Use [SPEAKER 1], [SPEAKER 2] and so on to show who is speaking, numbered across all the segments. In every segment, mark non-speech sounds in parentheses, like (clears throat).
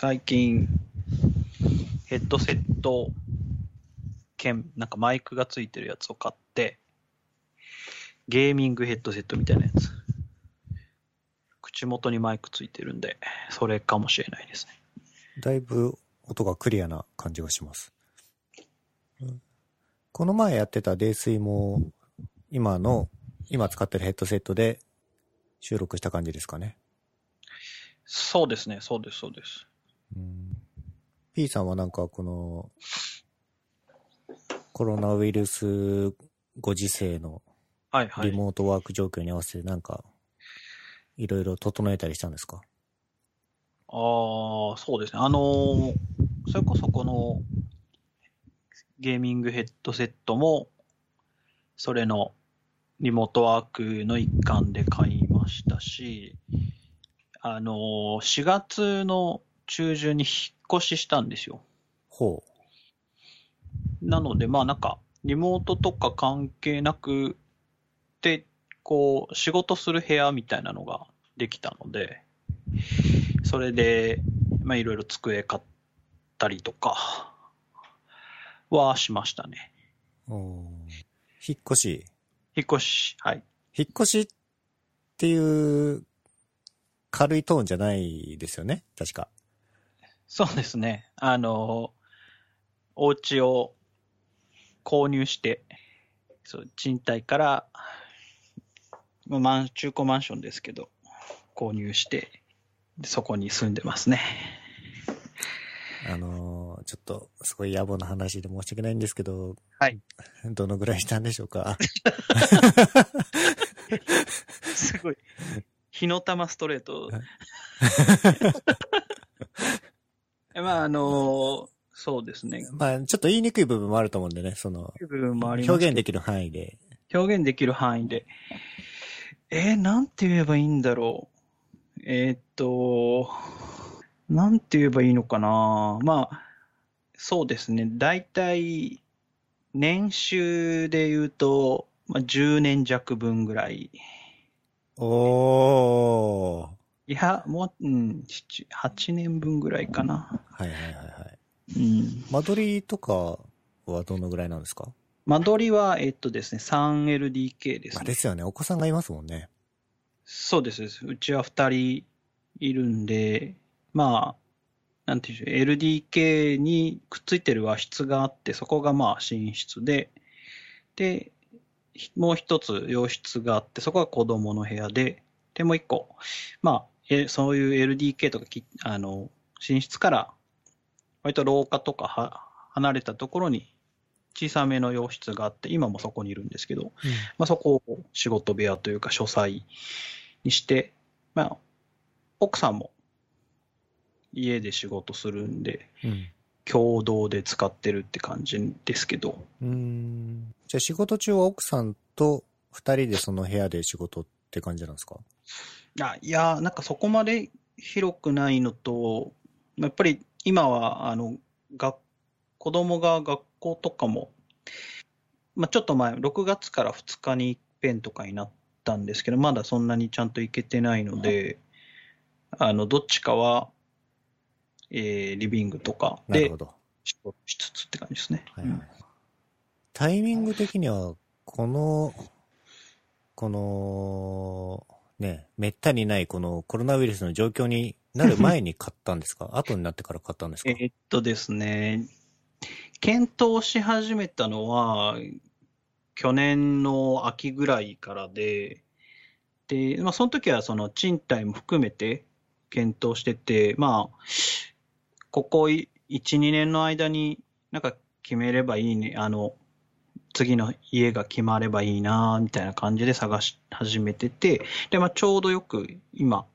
[SPEAKER 1] 最近、ヘッドセット兼、なんかマイクがついてるやつを買って、ゲーミングヘッドセットみたいなやつ。口元にマイクついてるんで、それかもしれないですね。
[SPEAKER 2] だいぶ音がクリアな感じがします。うんこの前やってた泥酔も、今の、今使ってるヘッドセットで収録した感じですかね。
[SPEAKER 1] そうですね、そうです、そうです。
[SPEAKER 2] うん P さんはなんかこの、コロナウイルスご時世の。リモートワーク状況に合わせてなんか、いろいろ整えたりしたんですか？
[SPEAKER 1] ああ、そうですね。あのーそれこそこのゲーミングヘッドセットも、それのリモートワークの一環で買いましたし、あのー4月の中旬に引っ越ししたんですよ。
[SPEAKER 2] ほ
[SPEAKER 1] なので、まあなんか、リモートとか関係なく、で、こう、仕事する部屋みたいなのができたので、それで、まあいろいろ机買ったりとか、はしましたね。
[SPEAKER 2] う。おー引っ越し？
[SPEAKER 1] 引っ越し、はい。
[SPEAKER 2] 引っ越しっていう軽いトーンじゃないですよね？確か。
[SPEAKER 1] そうですね。あの、お家を購入して、そう、賃貸から、まあ中古マンションですけど、購入して、でそこに住んでますね。
[SPEAKER 2] あのーちょっと、すごい野暮な話で申し訳ないんですけど、
[SPEAKER 1] はい。
[SPEAKER 2] どのぐらいしたんでしょうか？(laughs)
[SPEAKER 1] すごい。火の玉ストレート。(laughs) まあ、あの、そうですね。
[SPEAKER 2] まあ、ちょっと言いにくい部分もあると思うんでね、その、
[SPEAKER 1] 部分もあります
[SPEAKER 2] 表現できる範囲で。
[SPEAKER 1] 表現できる範囲で。えー、なんて言えばいいんだろう。えーっと、なんて言えばいいのかな。まあ、そうですね。大体、年収で言うと、まあ、10年弱分ぐらい。
[SPEAKER 2] おー。
[SPEAKER 1] いや、もう、うん、7 8年分ぐらいかな。
[SPEAKER 2] はいはいはいはい。
[SPEAKER 1] うん。
[SPEAKER 2] 間取りとかはどのぐらいなんですか？
[SPEAKER 1] 間取りは、えっとですね、3LDK ですね。
[SPEAKER 2] まあですよね。お子さんがいますもんね。
[SPEAKER 1] そうです。うちは2人いるんで、まあ、なんていうんでしょう、LDK にくっついてる和室があって、そこがまあ寝室で、で、ひもう一つ洋室があって、そこが子供の部屋で、で、もう一個、まあ、えそういう LDK とかき、あの、寝室から、割と廊下とかは離れたところに小さめの洋室があって、今もそこにいるんですけど、まあ、そこを仕事部屋というか書斎にして、まあ、奥さんも家で仕事するんで、
[SPEAKER 2] うん。
[SPEAKER 1] 共同で使ってるって感じですけど、
[SPEAKER 2] うん。じゃあ仕事中は奥さんと二人でその部屋で仕事って感じなんですか？
[SPEAKER 1] あいや、なんかそこまで広くないのと、やっぱり今は、あの、学、子供が学校とかも、まあ、ちょっと前、6月から2日に一遍とかになったんですけど、まだそんなにちゃんと行けてないので、あの、どっちかは、えーリビングとかで。仕事しつつって感じですね。
[SPEAKER 2] はいはい。タイミング的には、この、この、ね、めったにないこのコロナウイルスの状況になる前に買ったんですか？(laughs) 後になってから買ったんですか？
[SPEAKER 1] えーっとですね、検討し始めたのは、去年の秋ぐらいからで、で、まあ、その時はその賃貸も含めて検討してて、まあ、ここ1、2年の間になんか決めればいいね、あの、次の家が決まればいいな、みたいな感じで探し始めてて、で、まあ、ちょうどよく今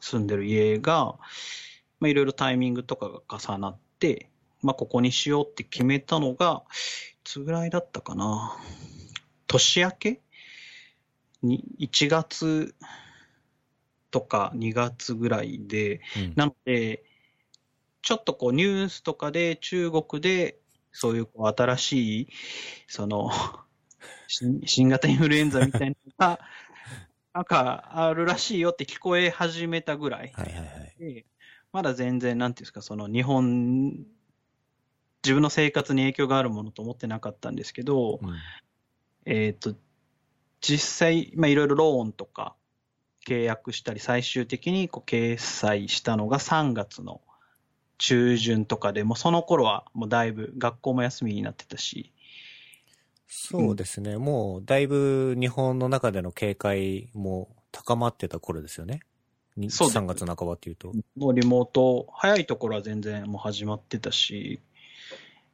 [SPEAKER 1] 住んでる家が、まあ、いろいろタイミングとかが重なって、まあ、ここにしようって決めたのが、いつぐらいだったかな。年明けに、1月とか2月ぐらいで、
[SPEAKER 2] うん
[SPEAKER 1] なので、ちょっとこうニュースとかで中国でそういうこう新しい、その、(laughs) 新新型インフルエンザみたいなのが、(laughs) なんかあるらしいよって聞こえ始めたぐらい。
[SPEAKER 2] はいはいはい。
[SPEAKER 1] でまだ全然、なんていうんですか、その日本、自分の生活に影響があるものと思ってなかったんですけど、
[SPEAKER 2] うん。
[SPEAKER 1] えっ、と、実際、まあ、いろいろローンとか契約したり、最終的にこう決済したのが3月の中旬とかで、もうその頃はもうだいぶ学校も休みになってたし、
[SPEAKER 2] そうですね。もう、だいぶ日本の中での警戒も高まってた頃ですよね。に
[SPEAKER 1] そうです。
[SPEAKER 2] 3月半ばっていうと。
[SPEAKER 1] もうリモート、早いところは全然もう始まってたし、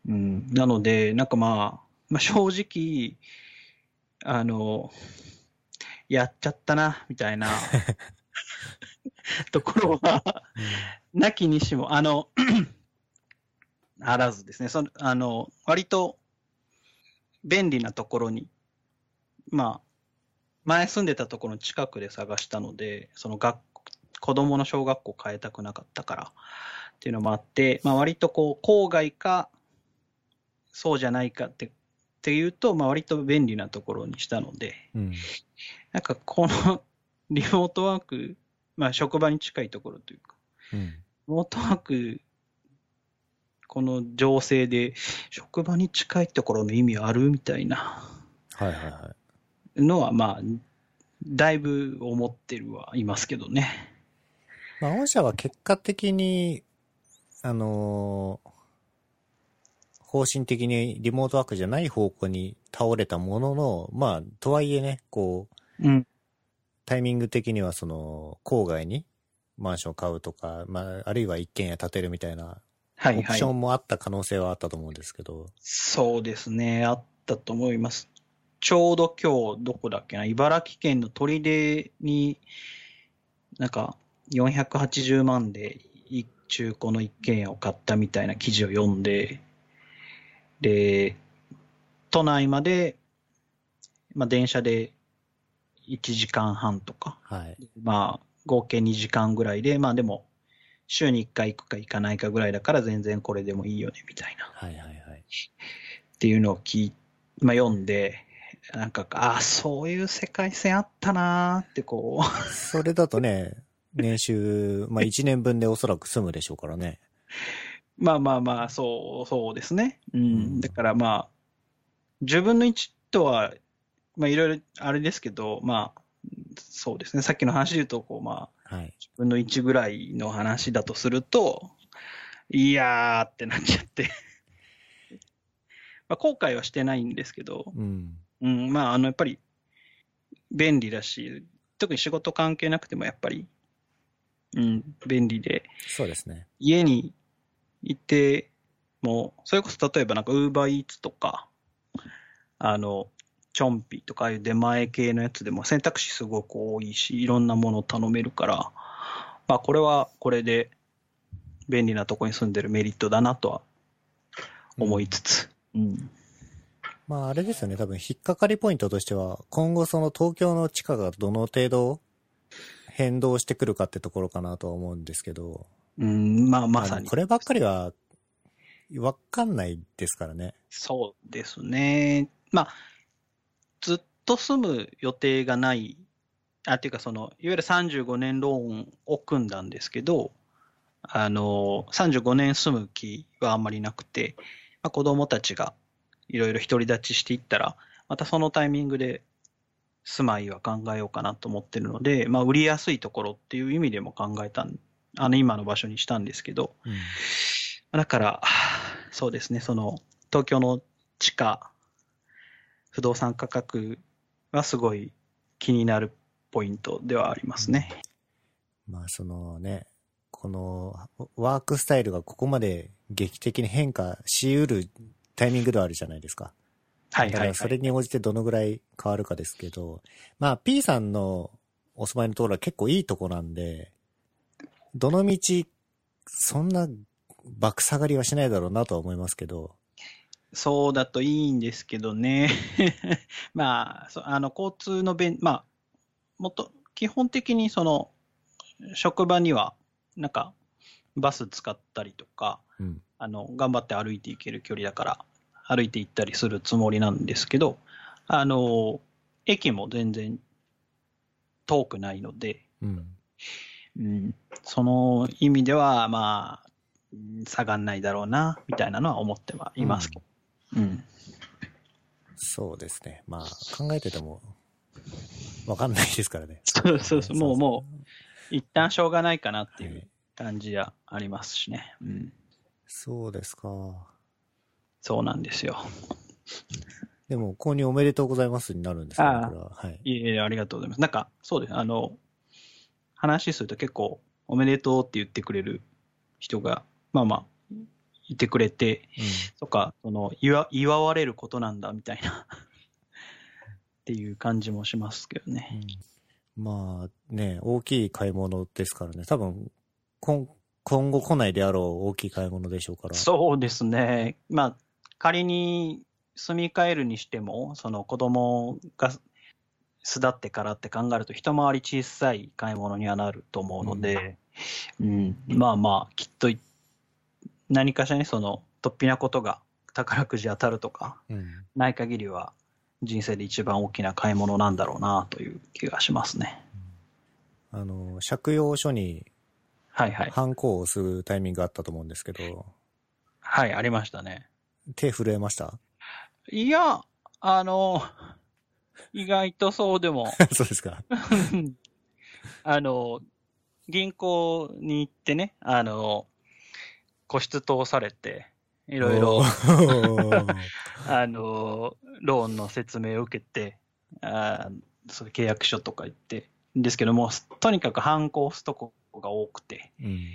[SPEAKER 1] うん、なので、なんかまあ、まあ、正直、あの、やっちゃったな、みたいな。(laughs) ところは、なきにしも、あの、(clears throat) あらずですね。その、あの、割と便利なところに、まあ、前住んでたところの近くで探したので、その学子供の小学校変えたくなかったからっていうのもあって、まあ割とこう、郊外か、そうじゃないかって、っていうと、まあ割と便利なところにしたので、
[SPEAKER 2] うん。
[SPEAKER 1] なんかこのリモートワーク、まあ職場に近いところというか、
[SPEAKER 2] うん。
[SPEAKER 1] リモートワーク、この情勢で職場に近いところの意味あるみたいな
[SPEAKER 2] はいはいはい。
[SPEAKER 1] のは、まあ、だいぶ思ってるはいますけどね。
[SPEAKER 2] まあ、御社は結果的に、あのー方針的にリモートワークじゃない方向に倒れたものの、まあ、とはいえね、こう、
[SPEAKER 1] うん。
[SPEAKER 2] タイミング的にはその、郊外にマンションを買うとか、まあ、あるいは一軒家建てるみたいな、
[SPEAKER 1] はいはい
[SPEAKER 2] オプショ。ンもあった可能性はあったと思うんですけど、
[SPEAKER 1] そうですね、あったと思います。ちょうど今日、どこだっけな、茨城県の取手に、なんか、480万でい中古の一軒家を買ったみたいな記事を読んで、で、都内まで、まあ、電車で1時間半とか、
[SPEAKER 2] はい。
[SPEAKER 1] まあ、合計2時間ぐらいで、まあでも、週に1回行くか行かないかぐらいだから全然これでもいいよね、みたいな。
[SPEAKER 2] はいはいはい。
[SPEAKER 1] っていうのを聞い、まあ、読んで、なんか、ああ、そういう世界線あったなーってこう、
[SPEAKER 2] それだとね、年収、まあ1年分でおそらく済むでしょうからね。(laughs)
[SPEAKER 1] まあまあまあ、そう、そうですね。うん。
[SPEAKER 2] うん
[SPEAKER 1] だからまあ、10分の1とは、まあいろいろあれですけど、まあ、そうですね。さっきの話で言うと、こう、まあ、
[SPEAKER 2] はい。
[SPEAKER 1] 10分の1ぐらいの話だとすると、いやーってなっちゃって。(laughs) まあ、後悔はしてないんですけど、
[SPEAKER 2] うん。
[SPEAKER 1] うん、まあ、あの、やっぱり、便利だし、特に仕事関係なくてもやっぱり、うん、便利で、
[SPEAKER 2] そうですね。
[SPEAKER 1] 家にいても、それこそ例えばなんか、ウーバーイーツとか、あの、チョンピとか、ああいう出前系のやつでも選択肢すごく多いし、いろんなものを頼めるから、まあ、これはこれで便利なとこに住んでるメリットだなとは思いつつ、うん。
[SPEAKER 2] まああれですよね、多分引っかかりポイントとしては、今後その東京の地価がどの程度変動してくるかってところかなとは思うんですけど、
[SPEAKER 1] うん、まあ、まさに
[SPEAKER 2] こ。ればっかりは、わかんないですからね。
[SPEAKER 1] そうですね。まあ、ずっと住む予定がない、あ、っていうかその、いわゆる35年ローンを組んだんですけど、あの、35年住む気はあんまりなくて、まあ、子供たちがいろいろ独り立ちしていったら、またそのタイミングで住まいは考えようかなと思ってるので、まあ、売りやすいところっていう意味でも考えたん、あの、今の場所にしたんですけど、
[SPEAKER 2] うん。
[SPEAKER 1] だから、そうですね、その、東京の地価、不動産価格はすごい気になるポイントではありますね。
[SPEAKER 2] まあそのね、このワークスタイルがここまで劇的に変化しうるタイミングではあるじゃないですか。
[SPEAKER 1] はいはい、
[SPEAKER 2] だからそれ
[SPEAKER 1] はい。
[SPEAKER 2] に応じてどのぐらい変わるかですけど、まあ P さんのお住まいのところは結構いいとこなんで、どの道、そんな爆下がりはしないだろうなとは思いますけど、
[SPEAKER 1] そうだといいんですけどね。(laughs) まあ、そあの、交通の便、まあ、もっと、基本的にその、職場には、なんか、バス使ったりとか、
[SPEAKER 2] うん。
[SPEAKER 1] あの、頑張って歩いていける距離だから、歩いて行ったりするつもりなんですけど、あの、駅も全然遠くないので、
[SPEAKER 2] うん。
[SPEAKER 1] うん、その意味では、まあ、うん下がんないだろうな、みたいなのは思ってはいますけど。うん。
[SPEAKER 2] そうですね。まあ、考えてても、わかんないですからね。
[SPEAKER 1] そうそうそう、もう、もう、一旦しょうがないかなって
[SPEAKER 2] はい
[SPEAKER 1] いう感じはありますしね。うん。
[SPEAKER 2] そうですか。
[SPEAKER 1] そうなんですよ。
[SPEAKER 2] でも、購入おめでとうございますになるんですか
[SPEAKER 1] ああ
[SPEAKER 2] これは。はい。
[SPEAKER 1] いえいえ、ありがとうございます。なんか、そうです。あの、話すると結構、おめでとうって言ってくれる人が、まあまあ、いてくれて、とか、その、祝祝われることなんだ、みたいな、(laughs) っていう感じもしますけどね。
[SPEAKER 2] うん。まあ、ね、大きい買い物ですからね。多分、今今後来ないであろう大きい買い物でしょうから。
[SPEAKER 1] そうですね。まあ、仮に住み替えるにしても、その子供が巣立ってからって考えると、一回り小さい買い物にはなると思うので、うん、まあまあ、きっとい何かしらにその、突飛なことが宝くじ当たるとか、
[SPEAKER 2] うん。
[SPEAKER 1] ない限りは、人生で一番大きな買い物なんだろうなという気がしますね。
[SPEAKER 2] あの、借用書に
[SPEAKER 1] はいはい。
[SPEAKER 2] ハンコを押すタイミングがあったと思うんですけど、
[SPEAKER 1] はい、ありましたね。
[SPEAKER 2] 手震えました？
[SPEAKER 1] いや、あの、意外とそうでも、(laughs)
[SPEAKER 2] そうですか。
[SPEAKER 1] あの、銀行に行ってね、あの、個室通されて、いろいろ (laughs) あの、ローンの説明を受けて、あーそ契約書とか言って、ですけども、とにかく反抗すとこが多くて、
[SPEAKER 2] うん。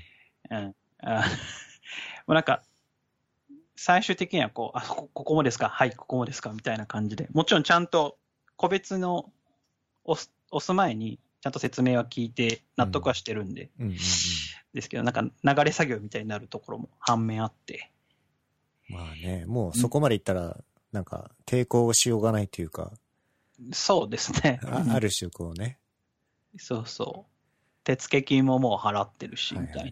[SPEAKER 1] うん。あ (laughs) もうなんか、最終的にはこう、あ、こここもですか？はい、ここもですか？みたいな感じで、もちろんちゃんと個別の押す押す前に、ちゃんと説明は聞いて納得はしてるんで。ですけど、なんか流れ作業みたいになるところも反面あって、
[SPEAKER 2] まあね、もうそこまでいったら、なんか抵抗しようがないというか、
[SPEAKER 1] そうですね。
[SPEAKER 2] あある種こうね。
[SPEAKER 1] そうそう。手付金ももう払ってるし、
[SPEAKER 2] はいはい
[SPEAKER 1] みたいな。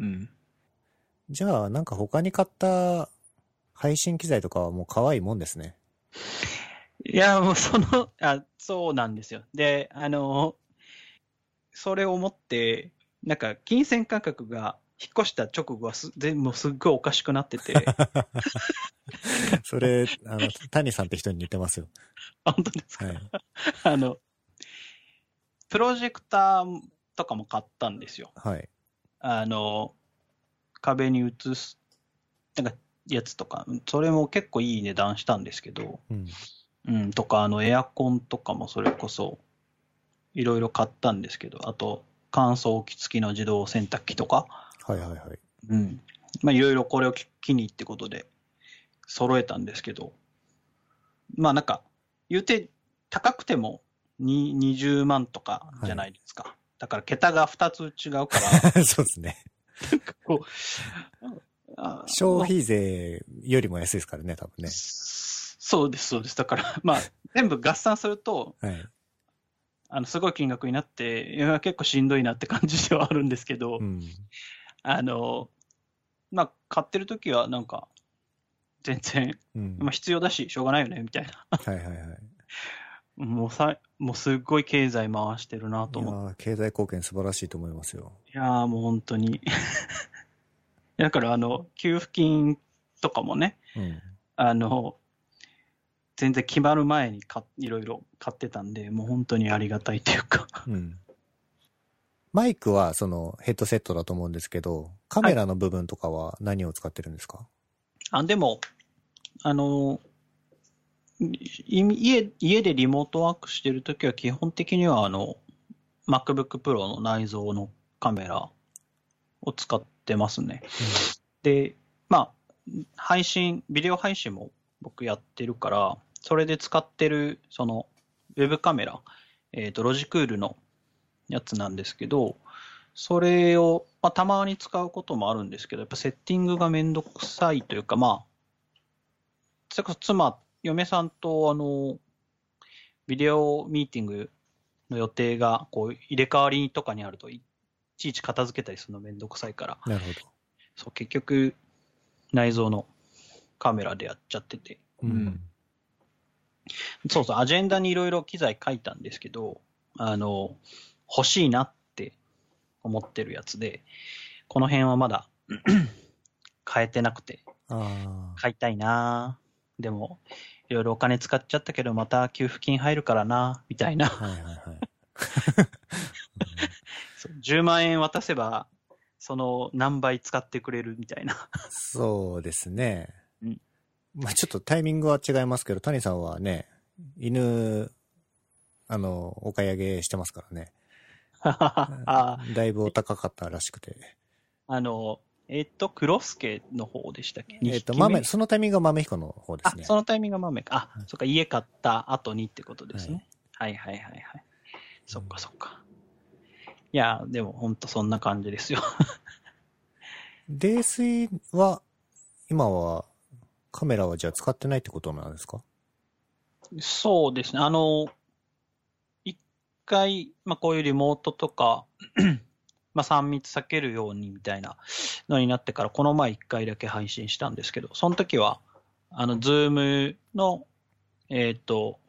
[SPEAKER 1] うん。
[SPEAKER 2] じゃあ、なんか他に買った配信機材とかはもう可愛いもんですね。
[SPEAKER 1] いや、もうその、あ、そうなんですよ。で、あの、それを思って、なんか、金銭感覚が引っ越した直後はす、全部すっごいおかしくなってて、(laughs)
[SPEAKER 2] それ、あの、谷さんって人に似てますよ。
[SPEAKER 1] 本当ですか、
[SPEAKER 2] はい。(laughs)
[SPEAKER 1] あの、プロジェクターとかも買ったんですよ。
[SPEAKER 2] はい。
[SPEAKER 1] あの、壁に映す、なんか、やつとか、それも結構いい値段したんですけど、
[SPEAKER 2] うん。
[SPEAKER 1] うん、とか、あの、エアコンとかもそれこそ、いろいろ買ったんですけど、あと、乾燥機付きの自動洗濯機とか、
[SPEAKER 2] はいはいはい。
[SPEAKER 1] うん。まあ、いろいろこれを機にってことで、揃えたんですけど、まあなんか、言うて、高くてもに20万とかじゃないですか。だから、桁が2つ違うから、(laughs)
[SPEAKER 2] そうですね。
[SPEAKER 1] こう、あ
[SPEAKER 2] 消費税よりも安いですからね、多分ね。
[SPEAKER 1] そうです、そうです。だから、まあ、全部合算すると、
[SPEAKER 2] はい。
[SPEAKER 1] あの、すごい金額になって、結構しんどいなって感じではあるんですけど、
[SPEAKER 2] うん。
[SPEAKER 1] あの、まあ、買ってる時はなんか、全然、
[SPEAKER 2] うん。
[SPEAKER 1] まあ、必要だし、しょうがないよね、みたいな。
[SPEAKER 2] はいはいはい。
[SPEAKER 1] もうさ、もうすっごい経済回してるなと思って。
[SPEAKER 2] ー経済貢献素晴らしいと思いますよ。
[SPEAKER 1] いやーもう本当に。(laughs) だから、あの、給付金とかもね、
[SPEAKER 2] うん。
[SPEAKER 1] あの、全然決まる前にかいろいろ買ってたんで、もう本当にありがたいというか。
[SPEAKER 2] うん。マイクはそのヘッドセットだと思うんですけど、カメラの部分とかは何を使ってるんですか、
[SPEAKER 1] あ、でも、あの、い家、家でリモートワークしてるときは基本的にはあの、MacBook Pro の内蔵のカメラを使ってますね。で、まあ、配信、ビデオ配信も僕やってるから、それで使ってる、その、ウェブカメラ、えっ、と、ロジクールのやつなんですけど、それを、まあ、たまに使うこともあるんですけど、やっぱセッティングがめんどくさいというか、まあ、それこそ妻、嫁さんと、あの、ビデオミーティングの予定が、こう、入れ替わりとかにあると、いちいち片付けたりするのめんどくさいから、
[SPEAKER 2] なるほど。
[SPEAKER 1] そう、結局、内蔵のカメラでやっちゃってて。
[SPEAKER 2] うん。
[SPEAKER 1] そうそう、アジェンダにいろいろ機材書いたんですけど、あの、欲しいなって思ってるやつで、この辺はまだ (clears throat) 変えてなくて。買いたいなでも、いろいろお金使っちゃったけど、また給付金入るからなみたいな。
[SPEAKER 2] はいはいはい。(laughs)
[SPEAKER 1] そう10万円渡せば、その何倍使ってくれるみたいな。
[SPEAKER 2] そうですね。
[SPEAKER 1] うん
[SPEAKER 2] まあちょっとタイミングは違いますけど、谷さんはね、犬、あの、お買い上げしてますからね。(laughs)
[SPEAKER 1] あ
[SPEAKER 2] だいぶお高かったらしくて。
[SPEAKER 1] あの、えっ、と、クロスケの方でしたっけ？
[SPEAKER 2] えっ、と、豆、そのタイミングが豆彦の方です
[SPEAKER 1] あ
[SPEAKER 2] ね。、
[SPEAKER 1] そのタイミングが豆か。あ
[SPEAKER 2] うん、
[SPEAKER 1] そっか、家買った後にってことですね。はい、はい、はいはいそっかそっか。いや、でも本当そんな感じですよ。(laughs)
[SPEAKER 2] 泥酔は、今は、カメラはじゃあ使ってないってことなんですか？
[SPEAKER 1] そうですね。あの、一回、まあこういうリモートとか、(clears throat) まあ3密避けるようにみたいなのになってから、この前一回だけ配信したんですけど、その時は、あの、 Zoom の、えっ、と、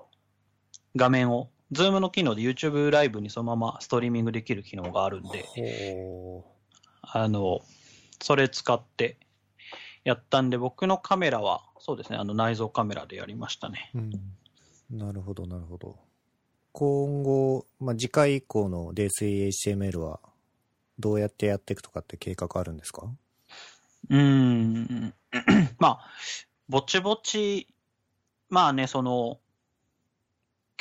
[SPEAKER 1] 画面を、 Zoom の機能で YouTube ライブにそのままストリーミングできる機能があるんで、
[SPEAKER 2] ほ
[SPEAKER 1] あの、それ使ってやったんで、僕のカメラは、そうですね、あの内蔵カメラでやりましたね。
[SPEAKER 2] う。うん。なるほど、なるほど。今後、まあ、次回以降の泥酔 HTML は、どうやってやっていくとかって計画あるんですか？
[SPEAKER 1] うーん。(clears throat) まあ、ぼちぼち、まあね、その、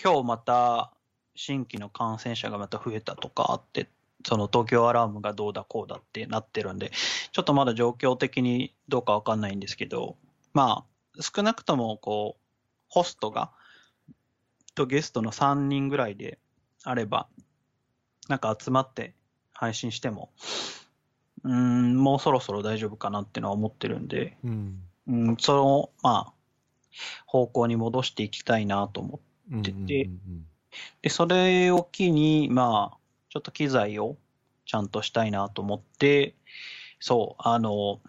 [SPEAKER 1] 今日また新規の感染者がまた増えたとかあって、その東京アラームがどうだこうだってなってるんで、ちょっとまだ状況的にどうかわかんないんですけど、まあ、少なくともこう、ホストが、とゲストの3人ぐらいであれば、なんか集まって配信しても、うーん、もうそろそろ大丈夫かなってのは思ってるんで、
[SPEAKER 2] うん。
[SPEAKER 1] うん、その、まあ、方向に戻していきたいなと思って、
[SPEAKER 2] うん
[SPEAKER 1] て
[SPEAKER 2] うん
[SPEAKER 1] で、それを機に、まあ、ちょっと機材をちゃんとしたいなと思って、そう、あの、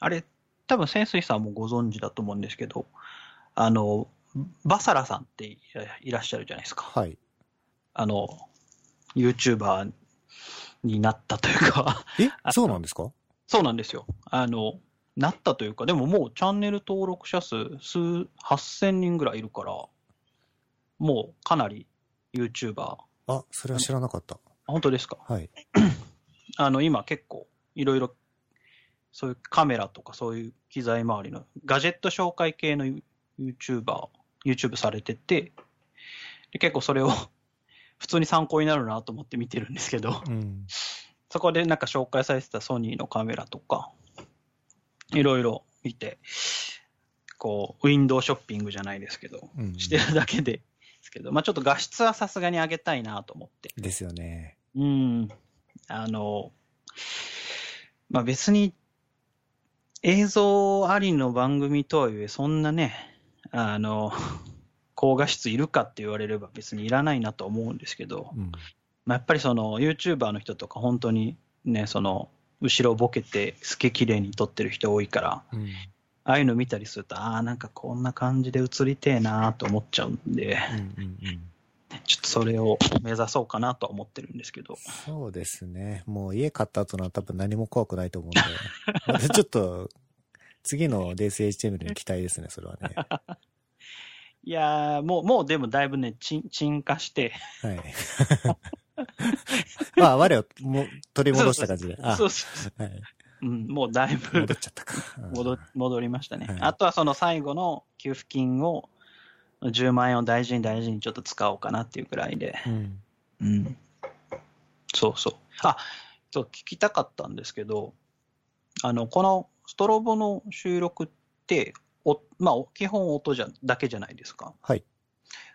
[SPEAKER 1] あれ、多分潜水さんもご存知だと思うんですけど、あの、バサラさんっていらっしゃるじゃないですか。
[SPEAKER 2] はい。
[SPEAKER 1] あの、YouTuber になったというか、
[SPEAKER 2] え？(laughs) そうなんですか？
[SPEAKER 1] そうなんですよ。あの、なったというか、でももうチャンネル登録者数数8000人ぐらいいるから、もうかなり YouTuber、あ
[SPEAKER 2] あ、それは知らなかった。
[SPEAKER 1] 本当ですか？
[SPEAKER 2] はい。(clears throat)
[SPEAKER 1] あの、今結構いろいろ、そういうカメラとかそういう機材周りのガジェット紹介系の YouTuber、YouTube されてて、で結構それを (laughs) 普通に参考になるなと思って見てるんですけど、
[SPEAKER 2] うん。
[SPEAKER 1] そこでなんか紹介されてたソニーのカメラとか、いろいろ見て、こう、ウィンドウショッピングじゃないですけど、
[SPEAKER 2] うん
[SPEAKER 1] してるだけで、ですけど、まあちょっと画質はさすがに上げたいなと思って。
[SPEAKER 2] ですよね。
[SPEAKER 1] うん。あの、まあ別に、映像ありの番組とはいえ、そんなね、あの、高画質いるかって言われれば別にいらないなと思うんですけど、
[SPEAKER 2] うん。
[SPEAKER 1] まあ、やっぱりその YouTuber の人とか本当にね、その後ろボケてすげえ綺麗に撮ってる人多いから、
[SPEAKER 2] うん。
[SPEAKER 1] ああいうの見たりすると、ああ、なんかこんな感じで映りてえなと思っちゃうんで、
[SPEAKER 2] うんうんうん。
[SPEAKER 1] ちょっとそれを目指そうかなとは思ってるんですけど。
[SPEAKER 2] そうですね。もう家買った後のは多分何も怖くないと思うんで。(laughs) ちょっと、次の DSHTML に期待ですね、それはね。(laughs)
[SPEAKER 1] いやー、もう、もうでもだいぶね、沈沈下して、
[SPEAKER 2] はい。(laughs) まあ、我をも取り戻した感じで。あ
[SPEAKER 1] そうそう
[SPEAKER 2] はい。
[SPEAKER 1] うん、もうだいぶ
[SPEAKER 2] 戻っちゃったか。うん
[SPEAKER 1] 戻戻りましたね。
[SPEAKER 2] はい
[SPEAKER 1] あとはその最後の給付金を、10万円を大事に大事にちょっと使おうかなっていうくらいで。
[SPEAKER 2] うん。
[SPEAKER 1] うん。そうそう。あ、そう、聞きたかったんですけど、あの、このストロボの収録って、おまあ、基本音じゃだけじゃないですか。
[SPEAKER 2] はい。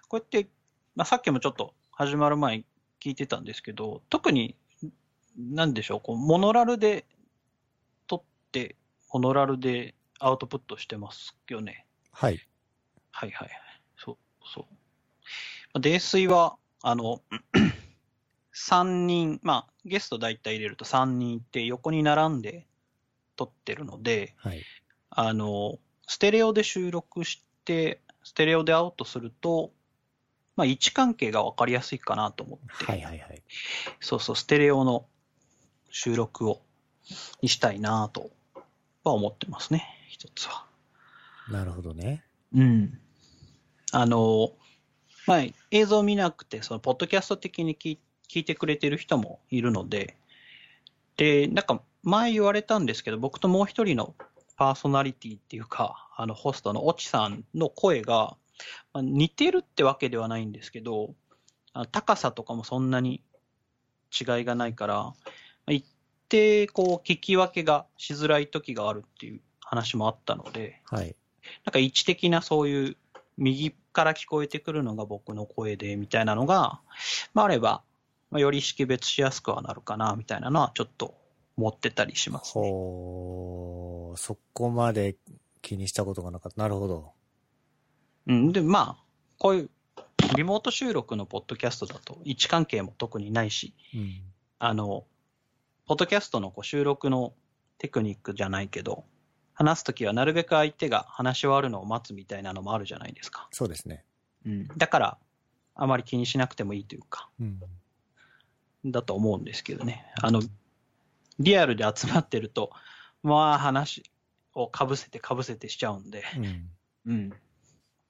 [SPEAKER 1] こうやって、まあ、さっきもちょっと始まる前に聞いてたんですけど、特に、なんでしょう、こう、モノラルで撮って、モノラルでアウトプットしてますよね。
[SPEAKER 2] はい。
[SPEAKER 1] はいはいはい。そう、そう。まあ泥酔は、あの、(clears throat) 3人、まあ、ゲスト大体入れると3人いて、横に並んで撮ってるので、
[SPEAKER 2] はい。
[SPEAKER 1] あの、ステレオで収録して、ステレオでアウトすると、まあ、位置関係が分かりやすいかなと思って、
[SPEAKER 2] はいはいはい。
[SPEAKER 1] そうそう、ステレオの収録を、にしたいなとは思ってますね、一つは。
[SPEAKER 2] なるほどね。
[SPEAKER 1] うん。あの、まあ、映像見なくて、その、ポッドキャスト的に聞い聞いてくれてる人もいるので、で、なんか、前言われたんですけど、僕ともう一人のパーソナリティっていうか、あの、ホストのオチさんの声が、まあ似てるってわけではないんですけど、あの高さとかもそんなに違いがないから、まあ一定、こう、聞き分けがしづらい時があるっていう話もあったので、
[SPEAKER 2] はい。
[SPEAKER 1] なんか位置的なそういう右から聞こえてくるのが僕の声でみたいなのが、まあ、あれば、まあ、より識別しやすくはなるかなみたいなのはちょっと思ってたりしますね。
[SPEAKER 2] ほー、そこまで気にしたことがなかった。なるほど。
[SPEAKER 1] うん、で、まあ、こういうリモート収録のポッドキャストだと位置関係も特にないし、
[SPEAKER 2] うん。
[SPEAKER 1] あの、ポッドキャストのこう収録のテクニックじゃないけど、話すときはなるべく相手が話し終わるのを待つみたいなのもあるじゃないですか。
[SPEAKER 2] そうですね。
[SPEAKER 1] うん。だから、あまり気にしなくてもいいというか、
[SPEAKER 2] うん。
[SPEAKER 1] だと思うんですけどね。あの、リアルで集まってると、まあ話をかぶせてかぶせてしちゃうんで、
[SPEAKER 2] うん。
[SPEAKER 1] うん。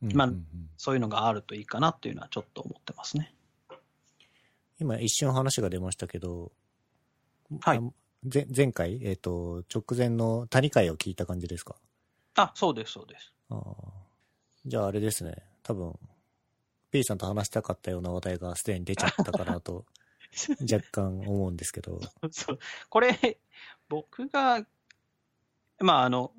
[SPEAKER 2] うん
[SPEAKER 1] まあ
[SPEAKER 2] うんうん
[SPEAKER 1] そういうのがあるといいかなっていうのはちょっと思ってますね。
[SPEAKER 2] 今一瞬話が出ましたけど、
[SPEAKER 1] はい
[SPEAKER 2] あ前前回、えっ、と、直前の谷会を聞いた感じですか？
[SPEAKER 1] あ、そうです、そうです。
[SPEAKER 2] あーじゃああれですね。多分、P さんと話したかったような話題がすでに出ちゃったかなと、(laughs) 若干思うんですけど。
[SPEAKER 1] そうこれ、僕が、まあ、あの、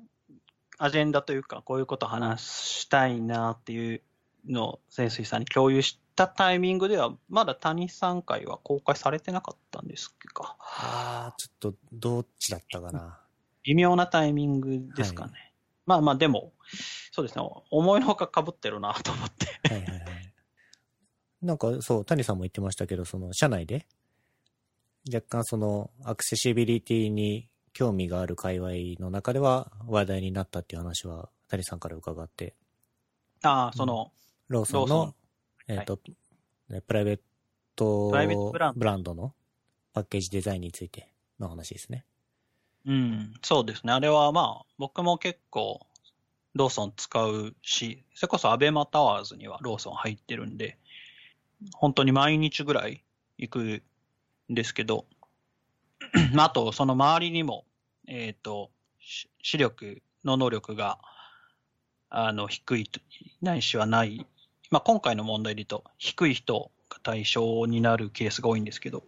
[SPEAKER 1] アジェンダというか、こういうことを話したいなっていうのを潜水さんに共有したタイミングでは、まだ谷さん会は公開されてなかったんですか？
[SPEAKER 2] ああ、ちょっと、どっちだったかな。
[SPEAKER 1] 微妙なタイミングですかね。まあまあ、でも、そうですね、思いのほか被ってるなと思って。
[SPEAKER 2] はいはいはい。なんか、そう、谷さんも言ってましたけど、その、社内で、若干その、アクセシビリティに興味がある界隈の中では話題になったっていう話は、谷さんから伺って、
[SPEAKER 1] ああ、その、
[SPEAKER 2] ローソンの
[SPEAKER 1] ン、
[SPEAKER 2] えっ、と、ねプライベート
[SPEAKER 1] プライベートブランド
[SPEAKER 2] のパッケージデザインについての話ですね。
[SPEAKER 1] うん、そうですね。あれはまあ、僕も結構、ローソン使うし、それこそアベマタワーズにはローソン入ってるんで、本当に毎日ぐらい行くんですけど、(clears throat) あ、と、その周りにも、えっ、と、視力の能力が、あの、低いと、ないしはない。まあ、今回の問題で言うと、低い人が対象になるケースが多いんですけど、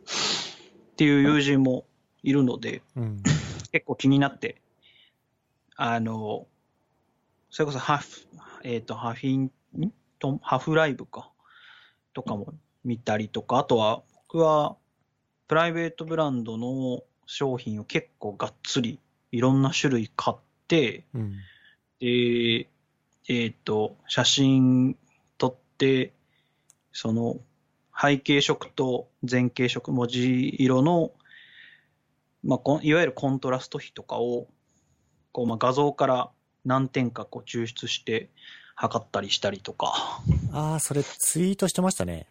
[SPEAKER 1] っていう友人もいるので、
[SPEAKER 2] うん。
[SPEAKER 1] 結構気になって、あの、それこそハフ、えっ、と、ハフィン、ん？とハフライブか、とかも見たりとか、あとは、僕は、プライベートブランドの商品を結構がっつり、いろんな種類買って、
[SPEAKER 2] うん。
[SPEAKER 1] で、えっ、と、写真撮って、その、背景色と前景色、文字色の、まあ、いわゆるコントラスト比とかを、こう、まあ、画像から何点かこう抽出して測ったりしたりとか。
[SPEAKER 2] ああ、それツイートしてましたね。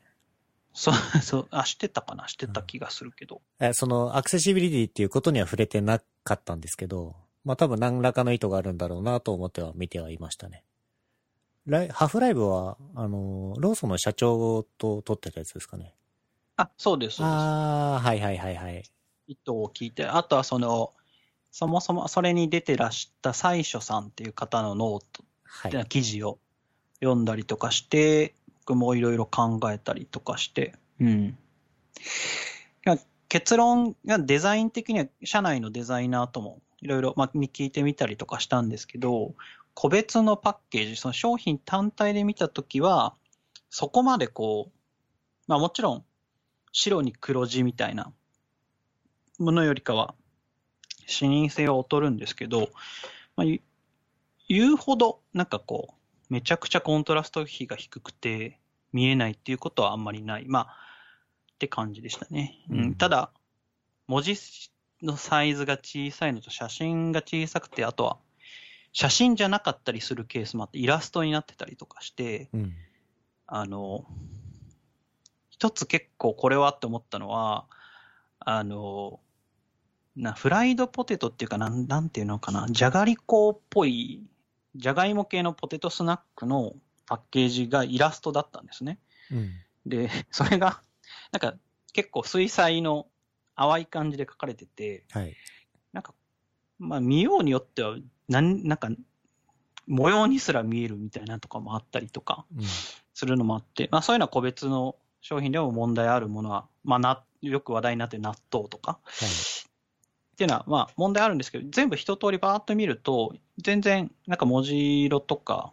[SPEAKER 1] そう、そう、あ、してたかな？してた気がするけど。
[SPEAKER 2] えその、アクセシビリティっていうことには触れてなかったんですけど、まあ多分何らかの意図があるんだろうなと思っては見てはいましたね。ライハーフライブは、あの、ローソンの社長と撮ってたやつですかね。
[SPEAKER 1] あ、そうです、そうです。
[SPEAKER 2] ああ、はいはいはいはい。
[SPEAKER 1] 意図を聞いて、あとはその、そもそもそれに出てらした最初さんっていう方のノート
[SPEAKER 2] はい。
[SPEAKER 1] で記事を読んだりとかして、僕もいろいろ考えたりとかして、うん。結論がデザイン的には社内のデザイナーともいろいろまあ聞いてみたりとかしたんですけど、個別のパッケージ、その商品単体で見たときは、そこまでこう、まあもちろん白に黒字みたいなものよりかは視認性は劣るんですけど、まあ、ゆ言うほどなんかこう、めちゃくちゃコントラスト比が低くて見えないっていうことはあんまりない。まあ、って感じでしたね。うん
[SPEAKER 2] うん
[SPEAKER 1] ただ、文字のサイズが小さいのと写真が小さくて、あとは写真じゃなかったりするケースもあって、イラストになってたりとかして、
[SPEAKER 2] うん。
[SPEAKER 1] あの、一つ結構これはって思ったのは、あの、な、フライドポテトっていうか、なん、なんていうのかな、じゃがりこっぽい、じゃがいも系のポテトスナックのパッケージがイラストだったんですね。
[SPEAKER 2] うん。
[SPEAKER 1] で、それが、なんか結構水彩の淡い感じで書かれてて、
[SPEAKER 2] はい。
[SPEAKER 1] なんか、まあ見ようによっては、なん、なんか、模様にすら見えるみたいなとかもあったりとか
[SPEAKER 2] うん。
[SPEAKER 1] するのもあって、まあそういうのは個別の商品でも問題あるものは、まあな、よく話題になってる納豆とか、
[SPEAKER 2] はい。
[SPEAKER 1] っていうのは、まあ問題あるんですけど、全部一通りバーっと見ると、全然なんか文字色とか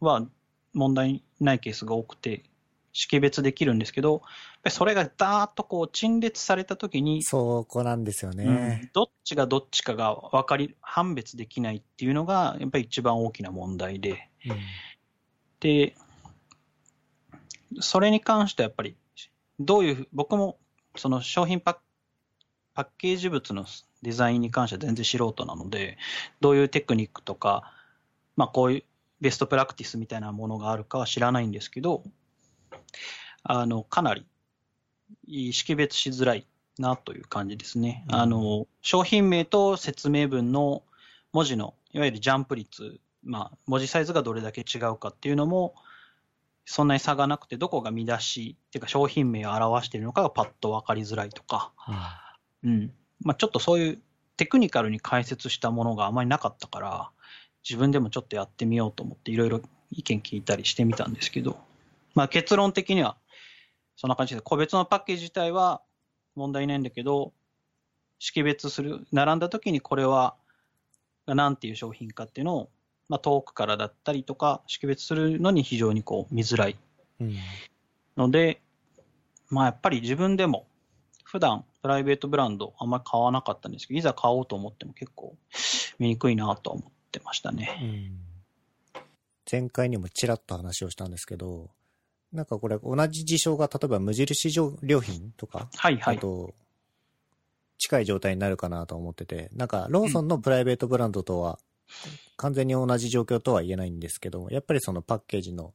[SPEAKER 1] は問題ないケースが多くて、識別できるんですけど、それがダーッとこう陳列されたときに、
[SPEAKER 2] そこなんですよ
[SPEAKER 1] うん
[SPEAKER 2] ね。
[SPEAKER 1] どっちがどっちかが分かり、判別できないっていうのが、やっぱり一番大きな問題で、
[SPEAKER 2] うん。
[SPEAKER 1] で、それに関してはやっぱり、どういう、僕もその商品パッパッケージ物のデザインに関しては全然素人なので、どういうテクニックとか、まあこういうベストプラクティスみたいなものがあるかは知らないんですけど、あの、かなり識別しづらいなという感じですね。
[SPEAKER 2] うん
[SPEAKER 1] あの、商品名と説明文の文字の、いわゆるジャンプ率、まあ、文字サイズがどれだけ違うかっていうのも、そんなに差がなくて、どこが見出しっていうか商品名を表しているのかがパッと分かりづらいとか、うん。まあ、ちょっとそういうテクニカルに解説したものがあまりなかったから、自分でもちょっとやってみようと思っていろいろ意見聞いたりしてみたんですけど、まあ結論的にはそんな感じで、個別のパッケージ自体は問題ないんだけど、識別する、並んだ時にこれは何ていう商品かっていうのを、まあ、遠くからだったりとか識別するのに非常にこう見づらい
[SPEAKER 2] うん。
[SPEAKER 1] ので、まあやっぱり自分でも普段プライベートブランドあんまり買わなかったんですけど、いざ買おうと思っても結構見にくいなとは思ってましたね。
[SPEAKER 2] うん。前回にもちらっと話をしたんですけど、なんかこれ同じ事象が例えば無印良品とか、
[SPEAKER 1] はいはい。
[SPEAKER 2] あと、近い状態になるかなと思ってて、なんかローソンのプライベートブランドとは完全に同じ状況とは言えないんですけど、やっぱりそのパッケージの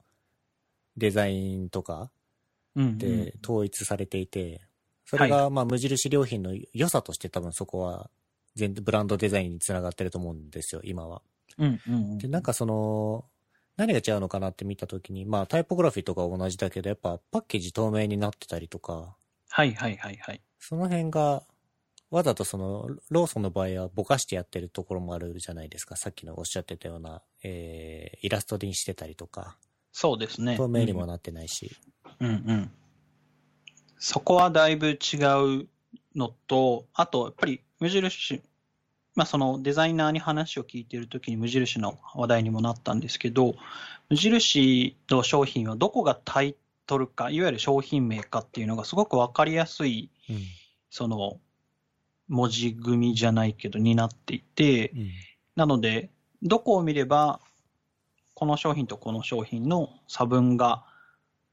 [SPEAKER 2] デザインとかで統一されていて、それがまあ無印良品の良さとして多分そこは全ブランドデザインにつながってると思うんですよ、今は。
[SPEAKER 1] うんうんうん
[SPEAKER 2] で、なんかその、何が違うのかなって見たときに、まあタイポグラフィーとかは同じだけど、やっぱパッケージ透明になってたりとか、
[SPEAKER 1] はいはいはいはい。
[SPEAKER 2] その辺が、わざとその、ローソンの場合はぼかしてやってるところもあるじゃないですか。さっきのおっしゃってたような、えー、イラストにしてたりとか、
[SPEAKER 1] そうですね。
[SPEAKER 2] 透明にもなってないし。
[SPEAKER 1] うんうん。そこはだいぶ違うのと、あと、やっぱり無印、まあそのデザイナーに話を聞いているときに無印の話題にもなったんですけど、無印の商品はどこがタイトルか、いわゆる商品名かっていうのがすごくわかりやすい、
[SPEAKER 2] うん。
[SPEAKER 1] その、文字組みじゃないけど、になっていて、
[SPEAKER 2] うん。
[SPEAKER 1] なので、どこを見れば、この商品とこの商品の差分が、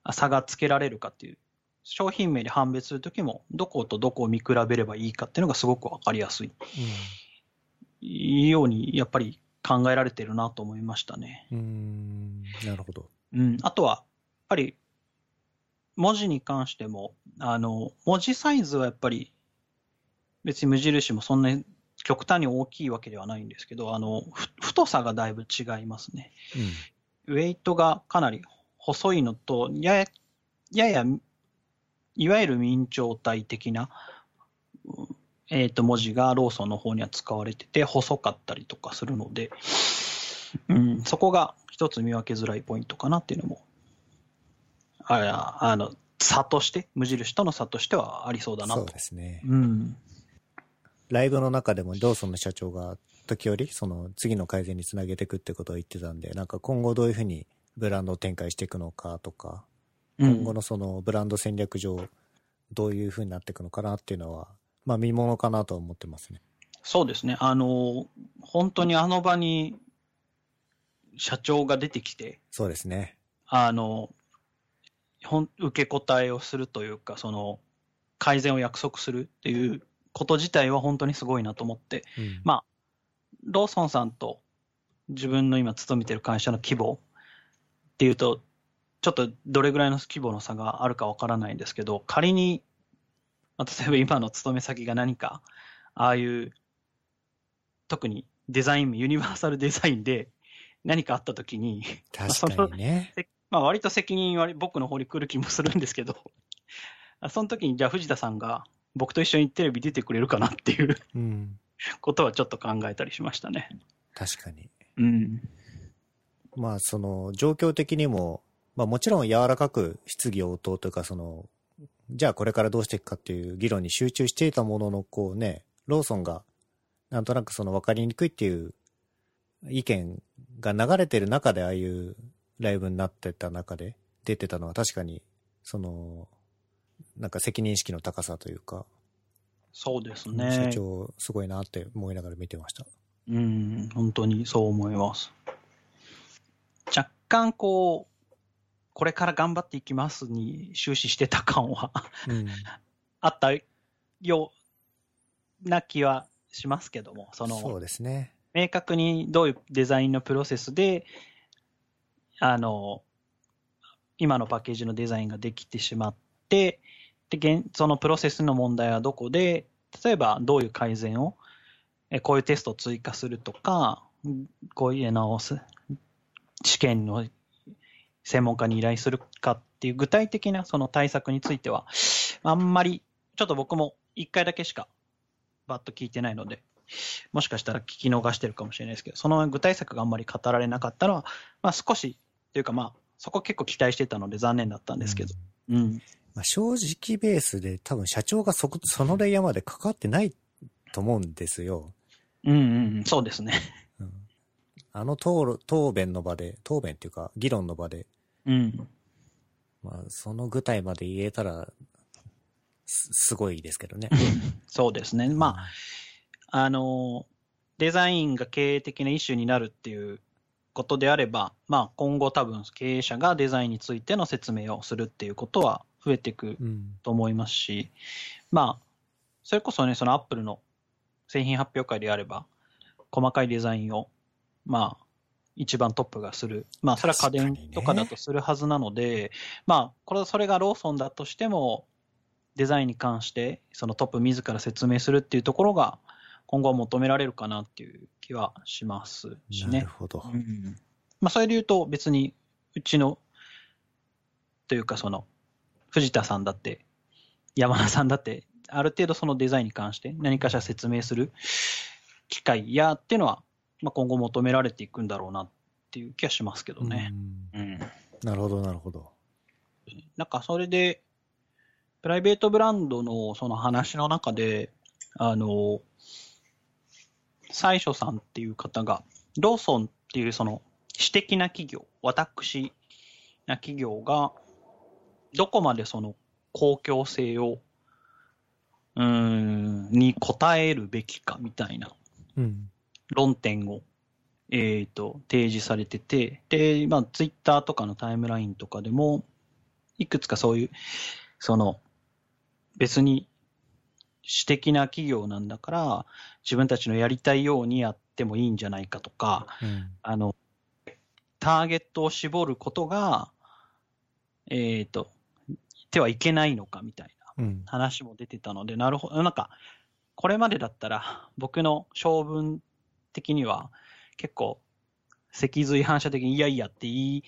[SPEAKER 1] あ差がつけられるかっていう、商品名で判別するときも、どことどこを見比べればいいかっていうのがすごくわかりやすい、いいように、やっぱり考えられてるなと思いましたね。
[SPEAKER 2] うん。なるほど。
[SPEAKER 1] うん。あとは、やっぱり、文字に関しても、あの、文字サイズはやっぱり、別に無印もそんなに極端に大きいわけではないんですけど、あの、ふ太さがだいぶ違いますね。
[SPEAKER 2] うん。
[SPEAKER 1] ウェイトがかなり細いのと、やや、やや、いわゆる明朝体的な、うんえっ、と、文字がローソンの方には使われてて、細かったりとかするので、うん、そこが一つ見分けづらいポイントかなっていうのも、ああの、差として、無印との差としてはありそうだなと。
[SPEAKER 2] そうですね。
[SPEAKER 1] うん。
[SPEAKER 2] ライブの中でもローソンの社長が時折、その次の改善につなげていくってことを言ってたんで、なんか今後どういうふうにブランドを展開していくのかとか、
[SPEAKER 1] うん
[SPEAKER 2] 今後のそのブランド戦略上、どういうふうになっていくのかなっていうのは、まあ見ものかなとは思ってますね。
[SPEAKER 1] そうですね。あの、本当にあの場に社長が出てきて、
[SPEAKER 2] そうですね。
[SPEAKER 1] あの、ほん受け答えをするというか、その、改善を約束するっていうこと自体は本当にすごいなと思って、
[SPEAKER 2] うん。
[SPEAKER 1] まあ、ローソンさんと自分の今勤めてる会社の規模っていうと、ちょっとどれぐらいの規模の差があるかわからないんですけど、仮に、まあ、例えば今の勤め先が何かああいう、特にデザイン、ユニバーサルデザインで何かあった時に、
[SPEAKER 2] 確かにね。
[SPEAKER 1] まあ割と責任は僕の方に来る気もするんですけど、あ (laughs) その時にじゃあ藤田さんが僕と一緒にテレビ出てくれるかなっていう
[SPEAKER 2] うん。
[SPEAKER 1] ことはちょっと考えたりしましたね。
[SPEAKER 2] 確かに。
[SPEAKER 1] うん。
[SPEAKER 2] まあ、その、状況的にも、まあもちろん柔らかく質疑応答というか、その、じゃあこれからどうしていくかっていう議論に集中していたものの、こうね、ローソンが、なんとなくその分かりにくいっていう意見が流れてる中で、ああいうライブになってた中で出てたのは確かに、その、なんか責任意識の高さというか、
[SPEAKER 1] そうです
[SPEAKER 2] 社
[SPEAKER 1] ね。
[SPEAKER 2] 長すごいなって思いながら見てました。
[SPEAKER 1] うん、本当にそう思います。若干こう、これから頑張っていきますに終始してた感は
[SPEAKER 2] うん。
[SPEAKER 1] あったような気はしますけども、その、
[SPEAKER 2] そうですね。
[SPEAKER 1] 明確にどういうデザインのプロセスで、あの、今のパッケージのデザインができてしまって、で、現そのプロセスの問題はどこで、例えばどういう改善を、えこういうテストを追加するとか、こういうの試験の専門家に依頼するかっていう具体的なその対策については、あんまり、ちょっと僕も一回だけしかバッと聞いてないので、もしかしたら聞き逃してるかもしれないですけど、その具体策があんまり語られなかったのは、まあ少し、というかまあ、そこ結構期待してたので残念だったんですけど。うん。
[SPEAKER 2] まあ、正直ベースで多分社長がそこ、そのレイヤーまで関わってないと思うんですよ。
[SPEAKER 1] うんうんうん、そうですね。
[SPEAKER 2] うん、あの討論答弁の場で、答弁っていうか議論の場で、
[SPEAKER 1] うん。
[SPEAKER 2] まあ、その具体まで言えたら、す、すごいですけどね。(laughs)
[SPEAKER 1] そうですね。まあ、あの、デザインが経営的なイシューになるっていうことであれば、まあ今後多分経営者がデザインについての説明をするっていうことは増えていく
[SPEAKER 2] うん。
[SPEAKER 1] と思いますし、まあ、それこそね、そのアップルの製品発表会であれば、細かいデザインを、まあ、一番トップがする。まあ、それは家電とかだとするはずなので、まあ、これ、それがローソンだとしても、デザインに関して、そのトップ自ら説明するっていうところが、今後は求められるかなっていう気はしますしね
[SPEAKER 2] なる。ほど。
[SPEAKER 1] うんまあ、それで言うと別にうちのというかその藤田さんだって山田さんだってある程度そのデザインに関して何かしら説明する機会やっていうのは、まあ、今後求められていくんだろうなっていう気はしますけどね。
[SPEAKER 2] うん
[SPEAKER 1] うん、
[SPEAKER 2] なるほど、なるほど。
[SPEAKER 1] なんかそれでプライベートブランドのその話の中であの最初さんっていう方がローソンっていうその私的な企業私な企業がどこまでその公共性をうーんに応えるべきかみたいな
[SPEAKER 2] うん。
[SPEAKER 1] 論点を、えー、と提示されてて、で、まあ、ツイッターとかのタイムラインとかでも、いくつかそういう、その、別に私的な企業なんだから、自分たちのやりたいようにやってもいいんじゃないかとか、
[SPEAKER 2] うん。
[SPEAKER 1] あの、ターゲットを絞ることが、えっ、と、てはいけないのかみたいな。
[SPEAKER 2] うん。
[SPEAKER 1] 話も出てたので、なるほど、なんか、これまでだったら、僕の性分的には、結構、脊髄反射的に、いやいやって言い、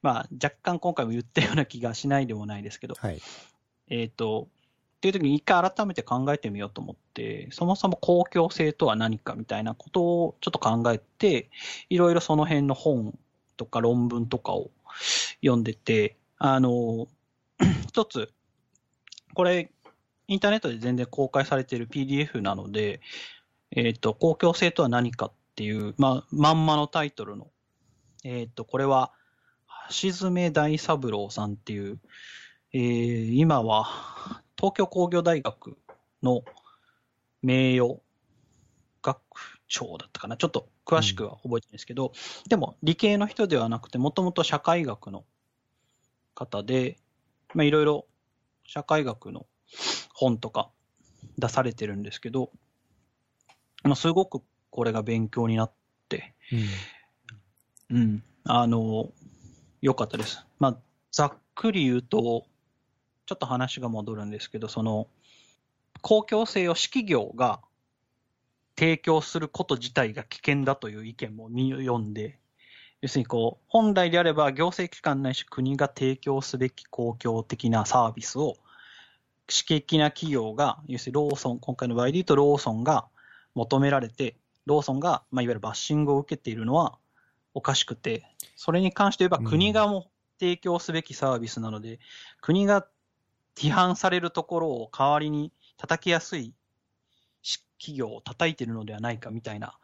[SPEAKER 1] まあ、若干今回も言ったような気がしないでもないですけど、
[SPEAKER 2] はい。
[SPEAKER 1] えっ、と、っていう時に一回改めて考えてみようと思って、そもそも公共性とは何かみたいなことをちょっと考えて、いろいろその辺の本とか論文とかを読んでて、あの、(coughs) 一つ、これ、インターネットで全然公開されている PDF なので、えっ、と、公共性とは何かっていう、まあ、まんまのタイトルの、えっ、と、これは、橋爪大三郎さんっていう、えー今は東京工業大学の名誉学長だったかな。ちょっと詳しくは覚えてないですけど、でも理系の人ではなくて、もともと社会学の方で、まあいろいろ社会学の本とか出されてるんですけど、まあすごくこれが勉強になって、
[SPEAKER 2] うん。
[SPEAKER 1] うん、あの、良かったです。まあ、ざっくり言うと、ちょっと話が戻るんですけど、その、公共性を私企業が提供すること自体が危険だという意見も読んで、要するにこう、本来であれば行政機関ないし国が提供すべき公共的なサービスを、私的な企業が、要するにローソン、今回の場合で言うとローソンが求められて、ローソンが、まあ、いわゆるバッシングを受けているのはおかしくて、それに関して言えば国がも提供すべきサービスなので、うん、国が批判されるところを代わりに叩きやすい企業を叩いてるのではないかみたいな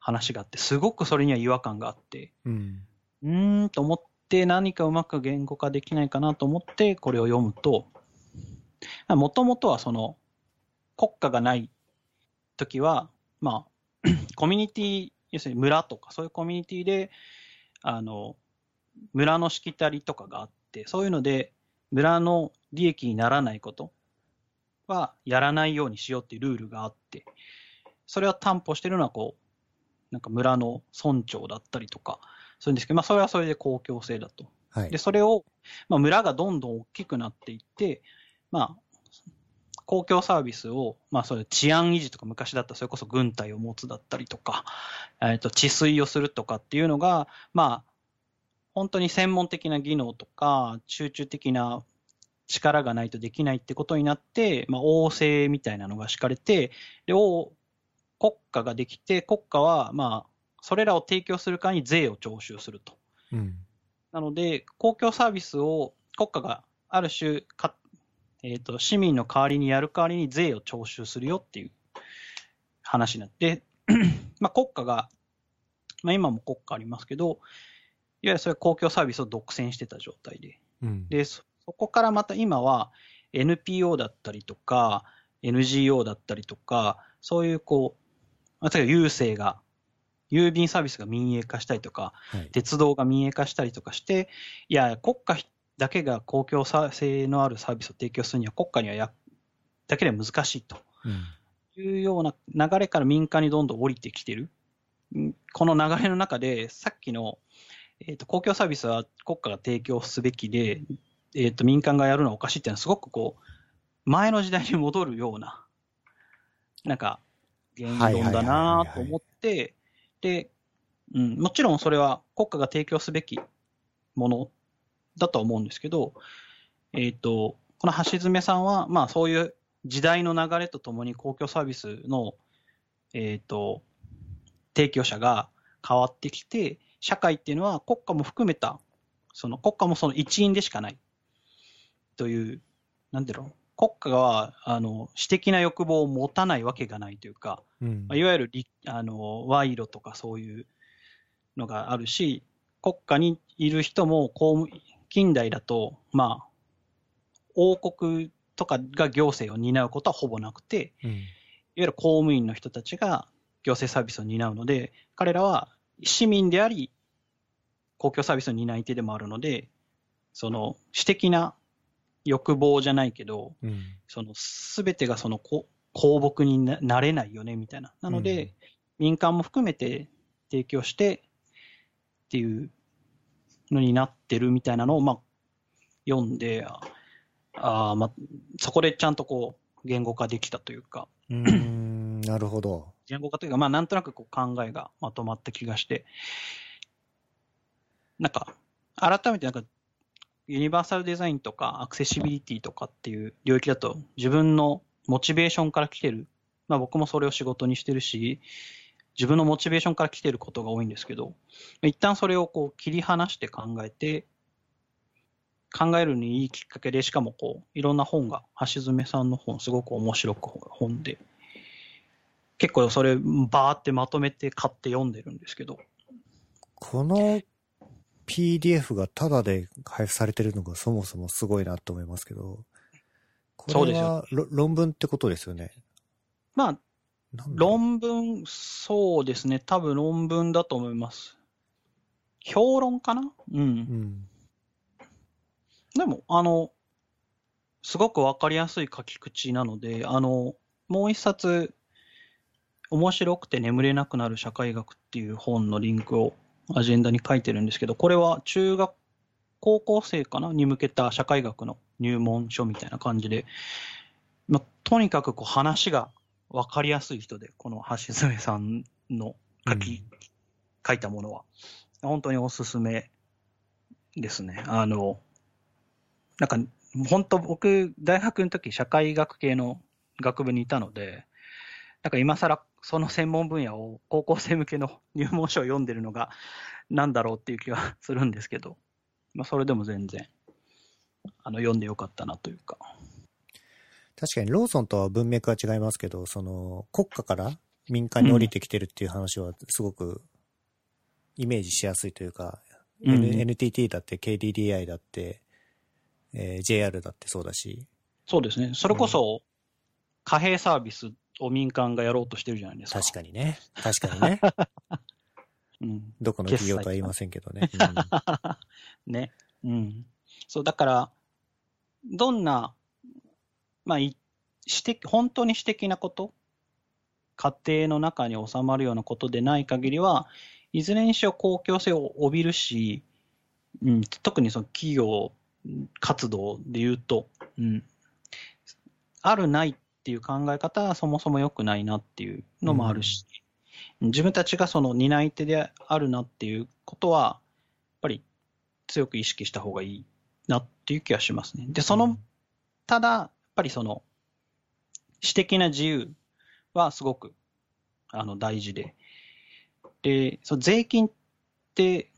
[SPEAKER 1] 話があって、すごくそれには違和感があって、うん、うーんと思って何かうまく言語化できないかなと思ってこれを読むと、もともとはその国家がない時は、まあ、(clears throat) コミュニティ、要するに村とかそういうコミュニティで、あの、村のしきたりとかがあって、そういうので村の利益にならないことはやらないようにしようっていうルールがあって、それを担保してるのはこう、なんか村の村長だったりとか、そういうんですけど、まあそれはそれで公共性だと。はい、で、それを、まあ村がどんどん大きくなっていって、まあ、公共サービスを、まあそれ治安維持とか昔だったらそれこそ軍隊を持つだったりとか、えっ、ー、と、治水をするとかっていうのが、まあ、本当に専門的な技能とか、集中的な力がないとできないってことになって、まあ、王政みたいなのが敷かれて、で、王、国家ができて、国家は、まあ、それらを提供するかに税を徴収すると。うん、なので、公共サービスを国家がある種か、えーと、市民の代わりにやる代わりに税を徴収するよっていう話になって、(clears throat) まあ、国家が、まあ、今も国家ありますけど、いわゆるそれは公共サービスを独占してた状態で、うん、でそこからまた今は NPO だったりとか、NGO だったりとか、そういうこう、例えば郵政が、郵便サービスが民営化したりとか、はい、鉄道が民営化したりとかして、いや、国家だけが公共性のあるサービスを提供するには、国家にはやだけでは難しいと、いうような流れから民間にどんどん降りてきてる。この流れの中で、さっきの、えーと、公共サービスは国家が提供すべきで、えーと、民間がやるのはおかしいっていうのは、すごくこう、前の時代に戻るような、なんか、言論だなと思って、で、うん、もちろんそれは国家が提供すべきものだと思うんですけど、えっ、ー、と、この橋爪さんは、まあそういう時代の流れとともに公共サービスの、えっ、ー、と、提供者が変わってきて、社会っていうのは国家も含めた、その国家もその一員でしかない。という、なんだろう、国家はあの私的な欲望を持たないわけがないというか、うん、いわゆるあの賄賂とかそういうのがあるし、国家にいる人も公務近代だと、まあ、王国とかが行政を担うことはほぼなくて、うん、いわゆる公務員の人たちが行政サービスを担うので、彼らは市民であり、公共サービスの担い手でもあるので、その私的な欲望じゃないけど、うん、その全てがその公僕になれないよねみたいな。なので、うん、民間も含めて提供してっていうのになってるみたいなのを、まあ、読んで、あまあ、そこでちゃんとこう言語化できたというか。
[SPEAKER 2] うんなるほど。
[SPEAKER 1] 言語化というか、まあ、なんとなくこう考えがまとまった気がして、なんか、改めてなんかユニバーサルデザインとかアクセシビリティとかっていう領域だと自分のモチベーションから来てる。まあ僕もそれを仕事にしてるし、自分のモチベーションから来てることが多いんですけど、一旦それをこう切り離して考えて、考えるにいいきっかけで、しかもこう、いろんな本が、橋爪さんの本、すごく面白く本で、結構それ、バーってまとめて買って読んでるんですけど。
[SPEAKER 2] この PDF がタダで配布されてるのがそもそもすごいなと思いますけど、これは論文ってことですよね。
[SPEAKER 1] まあ、論文、そうですね。多分論文だと思います。評論かな？うん。うん、でも、あの、すごくわかりやすい書き口なので、あの、もう一冊、面白くて眠れなくなる社会学っていう本のリンクをアジェンダに書いてるんですけど、これは中学、高校生かな？に向けた社会学の入門書みたいな感じで、まあ、とにかくこう話がわかりやすい人で、この橋爪さんの書き、書いたものは。本当におすすめですね。あの、なんか、本当僕、大学の時社会学系の学部にいたので、なんか今更その専門分野を高校生向けの (laughs) 入門書を読んでるのがなんだろうっていう気はするんですけど、まあそれでも全然、あの、読んでよかったなというか。
[SPEAKER 2] 確かにローソンとは文脈は違いますけど、その国家から民間に降りてきてるっていう話はすごくイメージしやすいというか、
[SPEAKER 1] うん
[SPEAKER 2] NTT だって KDDI だって、えー JR だってそうだし、
[SPEAKER 1] そうですね。それこそ、貨幣サービスを民間がやろうとしてるじゃないですか。
[SPEAKER 2] 確かにね。確かにね。(laughs)
[SPEAKER 1] うん。
[SPEAKER 2] どこの企業とは言いませんけどね。(laughs)
[SPEAKER 1] ね。うん。そう、だから、どんな、まあ、い私的、本当に私的なこと、家庭の中に収まるようなことでない限りは、いずれにしろ公共性を帯びるし、うん、特にその企業活動で言うと、うん、あるないっていう考え方はそもそも良くないなっていうのもあるし、自分たちがその担い手であるなっていうことは、やっぱり強く意識した方がいいなっていう気がしますね。で、その、ただ、ぱりその、私的な自由はすごく、あの、大事で。で、その税金って、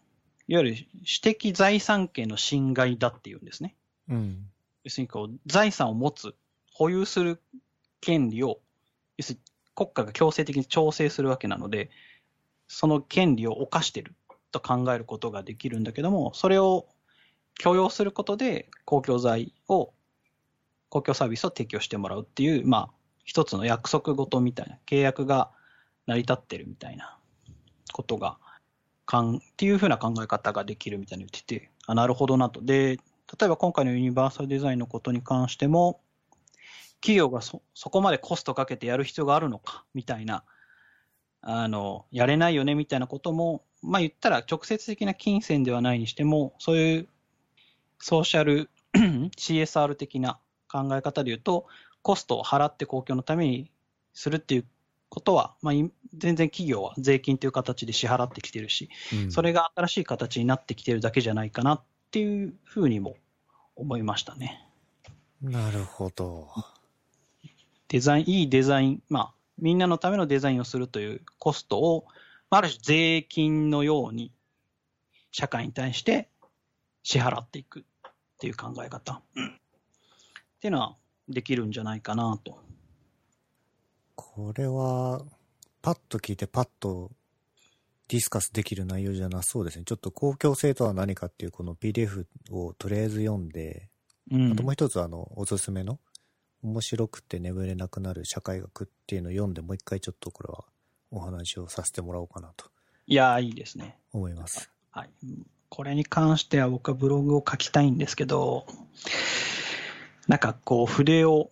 [SPEAKER 1] いわゆる私的財産権の侵害だっていうんですね。
[SPEAKER 2] うん。
[SPEAKER 1] 要するにこう、財産を持つ、保有する権利を、要するに国家が強制的に調整するわけなので、その権利を犯してると考えることができるんだけども、それを許容することで公共財を、公共サービスを提供してもらうっていう、まあ、一つの約束事みたいな、契約が成り立ってるみたいなことが、かんっていうふうな考え方ができるみたいに言ってて、あ、なるほどなと。で、例えば今回のユニバーサルデザインのことに関しても、企業がそそこまでコストかけてやる必要があるのかみたいな、あの、やれないよねみたいなことも、まあ言ったら直接的な金銭ではないにしても、そういうソーシャル (clears throat) CSR 的な考え方で言うと、コストを払って公共のためにするっていうことは、まあ、い全然企業は税金という形で支払ってきてるし、
[SPEAKER 2] うん
[SPEAKER 1] それが新しい形になってきてるだけじゃないかなっていうふうにも思いましたね。
[SPEAKER 2] なるほど。
[SPEAKER 1] デザイン、いいデザイン、まあ、みんなのためのデザインをするというコストを、まあある種税金のように社会に対して支払っていくっていう考え方、っていうのはできるんじゃないかなと。
[SPEAKER 2] これは、パッと聞いてパッとディスカスできる内容じゃなそうですね。ちょっと公共性とは何かっていうこの PDF をとりあえず読んで、
[SPEAKER 1] うん
[SPEAKER 2] あともう一つあの、おすすめの、面白くて眠れなくなる社会学っていうのを読んで、もう一回ちょっとこれはお話をさせてもらおうかなと
[SPEAKER 1] いやー、いいですね。
[SPEAKER 2] 思います。
[SPEAKER 1] はい。これに関しては僕はブログを書きたいんですけど、なんかこう筆を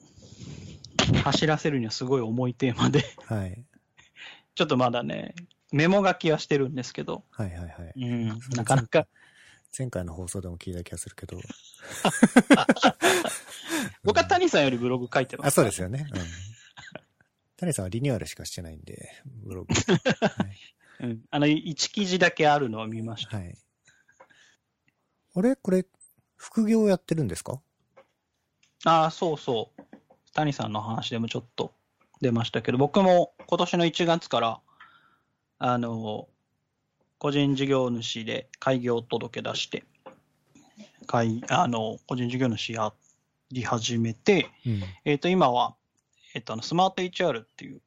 [SPEAKER 1] 走らせるにはすごい重いテーマで、
[SPEAKER 2] はい。
[SPEAKER 1] ちょっとまだね、メモ書きはしてるんですけど、
[SPEAKER 2] はいはいはい。
[SPEAKER 1] うん、(laughs) なかなか、
[SPEAKER 2] 前回の放送でも聞いた気がするけど。(laughs)
[SPEAKER 1] 僕は谷さんよりブログ書いてます。
[SPEAKER 2] あ、そうですよね。うん。谷さんはリニューアルしかしてないんで、ブログ。(laughs) はい
[SPEAKER 1] うん。あの、1記事だけあるのを見ました。
[SPEAKER 2] はい。あれ？これ、副業やってるんですか？
[SPEAKER 1] ああ、そうそう。谷さんの話でもちょっと出ましたけど、僕も今年の1月から、あの、個人事業主で開業届出して、開あの、個人事業主やり始めて、
[SPEAKER 2] うん。
[SPEAKER 1] えっ、と、今は、えっ、と、あの、スマート HR っていう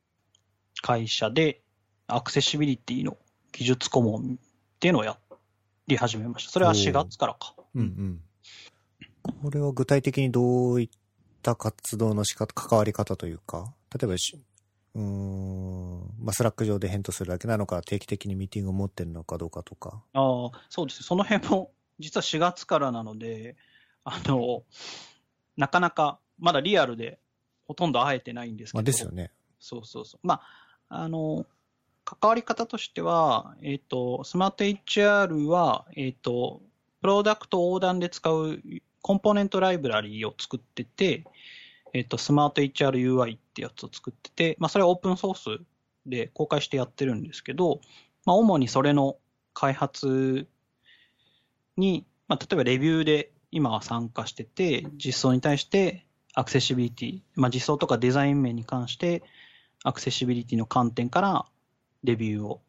[SPEAKER 1] 会社で、アクセシビリティの技術顧問っていうのをやり始めました。それは4月からか。
[SPEAKER 2] うんうん。これは具体的にどういった活動の仕方、関わり方というか、例えばし、うーん、まあ、 Slack 上で返答するだけなのか、定期的にミーティングを持ってるのかどうかとか。
[SPEAKER 1] ああ、そうですね。その辺も、実は4月からなので、あの、なかなか、まだリアルでほとんど会えてないんですけ
[SPEAKER 2] まあ、
[SPEAKER 1] ど。
[SPEAKER 2] ですよね。
[SPEAKER 1] そうそうそう。まあ、あの、関わり方としては、えっ、と、 SmartHR は、えっ、と、プロダクト横断で使うコンポーネントライブラリーを作ってて、えっ、と、スマート HRUI ってやつを作ってて、まあ、それはオープンソースで公開してやってるんですけど、まあ、主にそれの開発に、まあ、例えばレビューで今は参加してて、実装に対してアクセシビリティ、まあ、実装とかデザイン面に関してアクセシビリティの観点からレビューを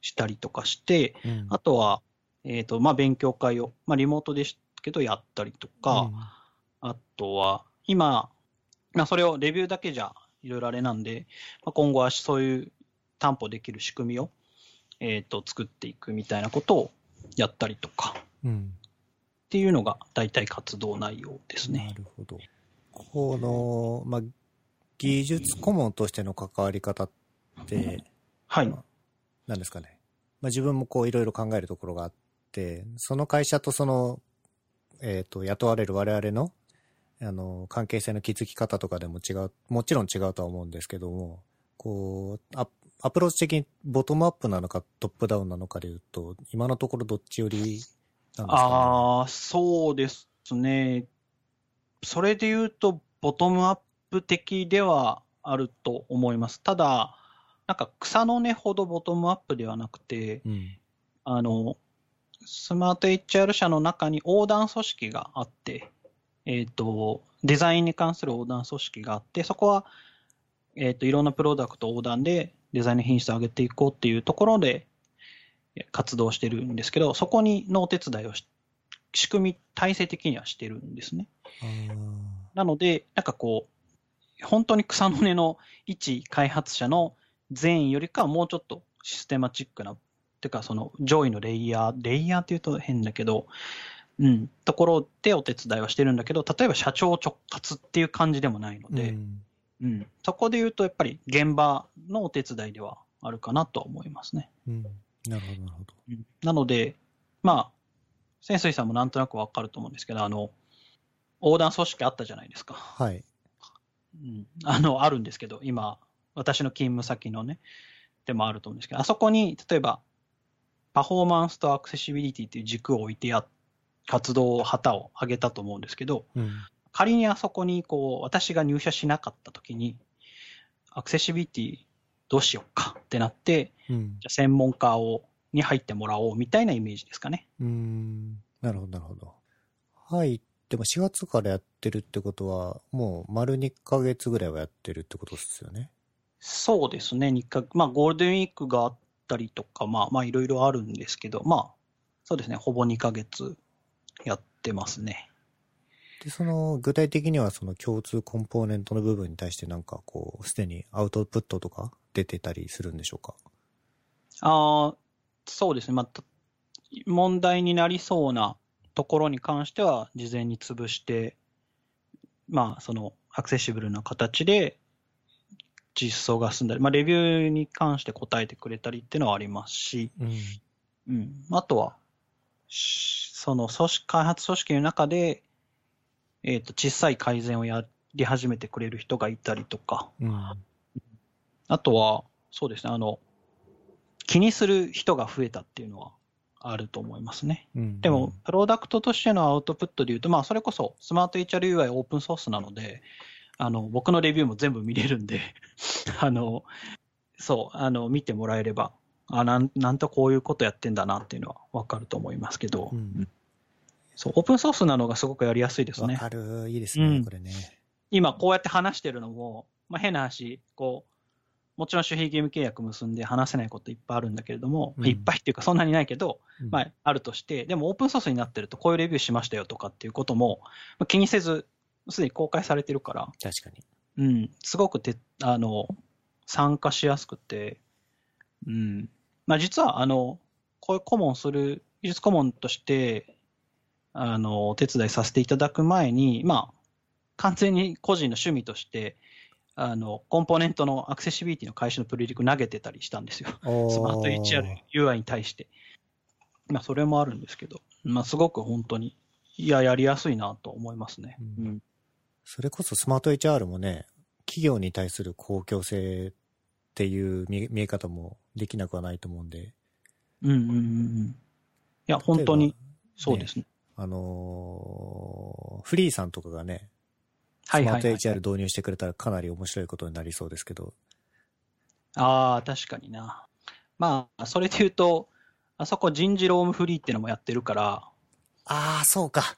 [SPEAKER 1] したりとかして、
[SPEAKER 2] うん。
[SPEAKER 1] あとは、えっ、と、まあ、勉強会を、まあ、リモートですけどやったりとか、あとは、今、まあ、それをレビューだけじゃいろいろあれなんで、まあ、今後はそういう担保できる仕組みを、えっ、と、作っていくみたいなことをやったりとか、
[SPEAKER 2] うん。
[SPEAKER 1] っていうのが大体活動内容です
[SPEAKER 2] な
[SPEAKER 1] ね。
[SPEAKER 2] るほど。この、まあ、技術顧問としての関わり方って、
[SPEAKER 1] はい。
[SPEAKER 2] なんですかね。まあ、自分もこういろいろ考えるところがあって、その会社とその、えっ、と、雇われる我々の、あの、関係性の築き方とかでも違う、もちろん違うとは思うんですけども、こう、アアプローチ的にボトムアップなのかトップダウンなのかでいうと、今のところどっちよりなんですかね？
[SPEAKER 1] ああ、そうですね。それで言うと、ボトムアップ的ではあると思います。ただ、なんか草の根ほどボトムアップではなくて、
[SPEAKER 2] うん。
[SPEAKER 1] あの、スマート HR 社の中に横断組織があって、えっ、と、デザインに関する横断組織があって、そこは、えっ、と、いろんなプロダクト横断でデザインの品質を上げていこうっていうところでえ活動してるんですけど、そこにのお手伝いをし、仕組み、体制的にはしてるんですね。なので、なんかこう、本当に草の根の一開発者の善意よりかはもうちょっとシステマチックな、てかその上位のレイヤー、レイヤーって言うと変だけど、うん、ところでお手伝いはしてるんだけど、例えば社長直括っていう感じでもないので、
[SPEAKER 2] うん
[SPEAKER 1] うん、そこで言うとやっぱり現場のお手伝いではあるかなとは思いますね。
[SPEAKER 2] うん。なるほど、なるほど。
[SPEAKER 1] うんなので、まあ、潜水さんもなんとなくわかると思うんですけど、あの、横断組織あったじゃないですか。
[SPEAKER 2] はい。
[SPEAKER 1] うん、あの、あるんですけど、今、私の勤務先のね、でもあると思うんですけど、あそこに、例えば、パフォーマンスとアクセシビリティっていう軸を置いてや、活動を旗を上げたと思うんですけど、
[SPEAKER 2] うん。
[SPEAKER 1] 仮にあそこに、こう、私が入社しなかった時に、アクセシビリティどうしようかってなって、
[SPEAKER 2] うん。
[SPEAKER 1] じゃあ専門家を、に入ってもらおうみたいなイメージですかね。
[SPEAKER 2] うーん。なるほど、なるほど。はい。でも4月からやってるってことは、もう丸2ヶ月ぐらいはやってるってことですよね。
[SPEAKER 1] そうですね、日課、まあ、ゴールデンウィークがあったりとか、まあ、まあ、いろいろあるんですけど、まあ、そうですね、ほぼ2ヶ月やってますね。
[SPEAKER 2] で、その、具体的にはその共通コンポーネントの部分に対してなんかこう、すでにアウトプットとか出てたりするんでしょうか？
[SPEAKER 1] ああ、そうですね、まあ、た問題になりそうなところに関しては、事前に潰して、まあ、その、アクセシブルな形で実装が進んだり、まあ、レビューに関して答えてくれたりっていうのはありますし、
[SPEAKER 2] うん。
[SPEAKER 1] うん。あとは、しその組織、開発組織の中で、えっ、と、小さい改善をやり始めてくれる人がいたりとか、
[SPEAKER 2] うん。
[SPEAKER 1] あとは、そうですね、あの、気にする人が増えたっていうのはあると思いますね。
[SPEAKER 2] うん。
[SPEAKER 1] でも、プロダクトとしてのアウトプットで言うと、まあ、それこそ、スマート HRUI オープンソースなので、あの、僕のレビューも全部見れるんで、(laughs) あの、そう、あの、見てもらえれば、あ、なん、なんとこういうことやってんだなっていうのはわかると思いますけど、
[SPEAKER 2] うん
[SPEAKER 1] そう、オープンソースなのがすごくやりやすいですね。
[SPEAKER 2] わかる。いいですね、
[SPEAKER 1] うん
[SPEAKER 2] これね。
[SPEAKER 1] 今こうやって話してるのも、まあ、変な話、こう、もちろん守秘義務契約結んで話せないこといっぱいあるんだけれども、
[SPEAKER 2] うん
[SPEAKER 1] いっぱいっていうかそんなにないけど、
[SPEAKER 2] うん
[SPEAKER 1] まあ、あるとして、でもオープンソースになってるとこういうレビューしましたよとかっていうことも、まあ、気にせず、すでに公開されてるから、
[SPEAKER 2] 確かに。
[SPEAKER 1] うん、すごくて、あの、参加しやすくて、うん。まあ実は、あの、こういう顧問する、技術顧問として、あの、お手伝いさせていただく前に、まあ、完全に個人の趣味として、あの、コンポーネントのアクセシビリティの会社のプリリク投げてたりしたんですよ。
[SPEAKER 2] お
[SPEAKER 1] スマート HR、UI に対して。まあ、それもあるんですけど、まあ、すごく本当に、いや、やりやすいなと思いますね。
[SPEAKER 2] うん
[SPEAKER 1] うん。
[SPEAKER 2] それこそスマート HR もね、企業に対する公共性っていう見見え方もできなくはないと思うんで。
[SPEAKER 1] うんうんうんうん。いや、本当に、そうですね。
[SPEAKER 2] あのーフリーさんとかがね、スマート HR 導入してくれたらかなり面白いことになりそうですけど。
[SPEAKER 1] ああ、確かにな。まあ、それで言うと、あそこ人事労務フリーってのもやってるから、
[SPEAKER 2] ああ、そうか。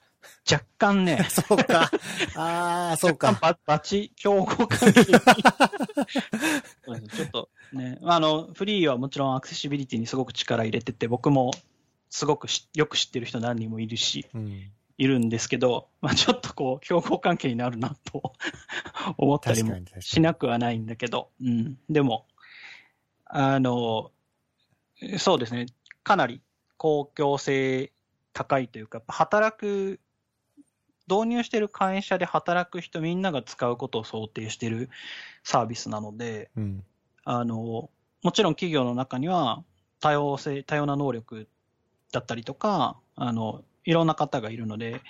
[SPEAKER 1] 若干ね、(laughs)
[SPEAKER 2] そうか。ああ、そうか。
[SPEAKER 1] ババチ、競合関係ちょっとね、あの、フリーはもちろんアクセシビリティにすごく力入れてて、僕もすごくしよく知ってる人何人もいるし、
[SPEAKER 2] うん。
[SPEAKER 1] いるんですけど、まあ、ちょっとこう、競合関係になるなと思ったりもしなくはないんだけど、うん。でも、あの、そうですね、かなり公共性高いというか、働く、導入してる会社で働く人みんなが使うことを想定してるサービスなので、
[SPEAKER 2] うん。
[SPEAKER 1] あの、もちろん企業の中には多様性、多様な能力だったりとか、あの、いろんな方がいるので、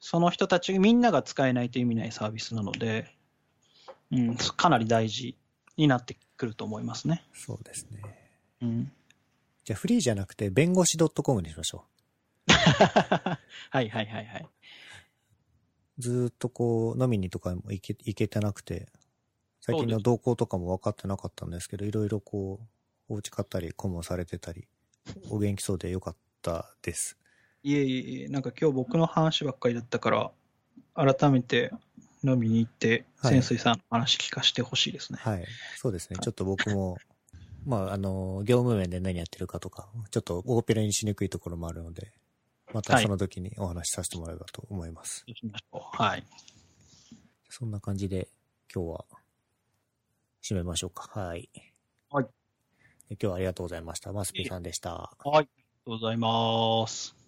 [SPEAKER 1] その人たちみんなが使えないと意味ないサービスなので、うん、かなり大事になってくると思いますね。
[SPEAKER 2] そうですね。
[SPEAKER 1] うん。
[SPEAKER 2] じゃあフリーじゃなくて弁護士 .com にしましょ (laughs)
[SPEAKER 1] はいはいはいはい。
[SPEAKER 2] う。ずーっとこう、飲みにとかも行け、行けてなくて、最近の動向とかも分かってなかったんですけど、いろいろこう、お家買ったり、顧問されてたり、お元気そうでよかったです。
[SPEAKER 1] いえいえなんか今日僕の話ばっかりだったから、改めて飲みに行って、
[SPEAKER 2] はい
[SPEAKER 1] 潜水さんの話聞かせてほしいですね。
[SPEAKER 2] はい。そうですね。ちょっと僕も、まあ、あの、業務面で何やってるかとか、ちょっと大っぺらにしにくいところもあるので、また
[SPEAKER 1] はい
[SPEAKER 2] その時にお話しさせてもらえばと思います。
[SPEAKER 1] はい。
[SPEAKER 2] そんな感じで今日は締めましょうか。はい。
[SPEAKER 1] はい
[SPEAKER 2] で。今日はありがとうございました。マスピーさんでした。
[SPEAKER 1] はい。ありがとうございます。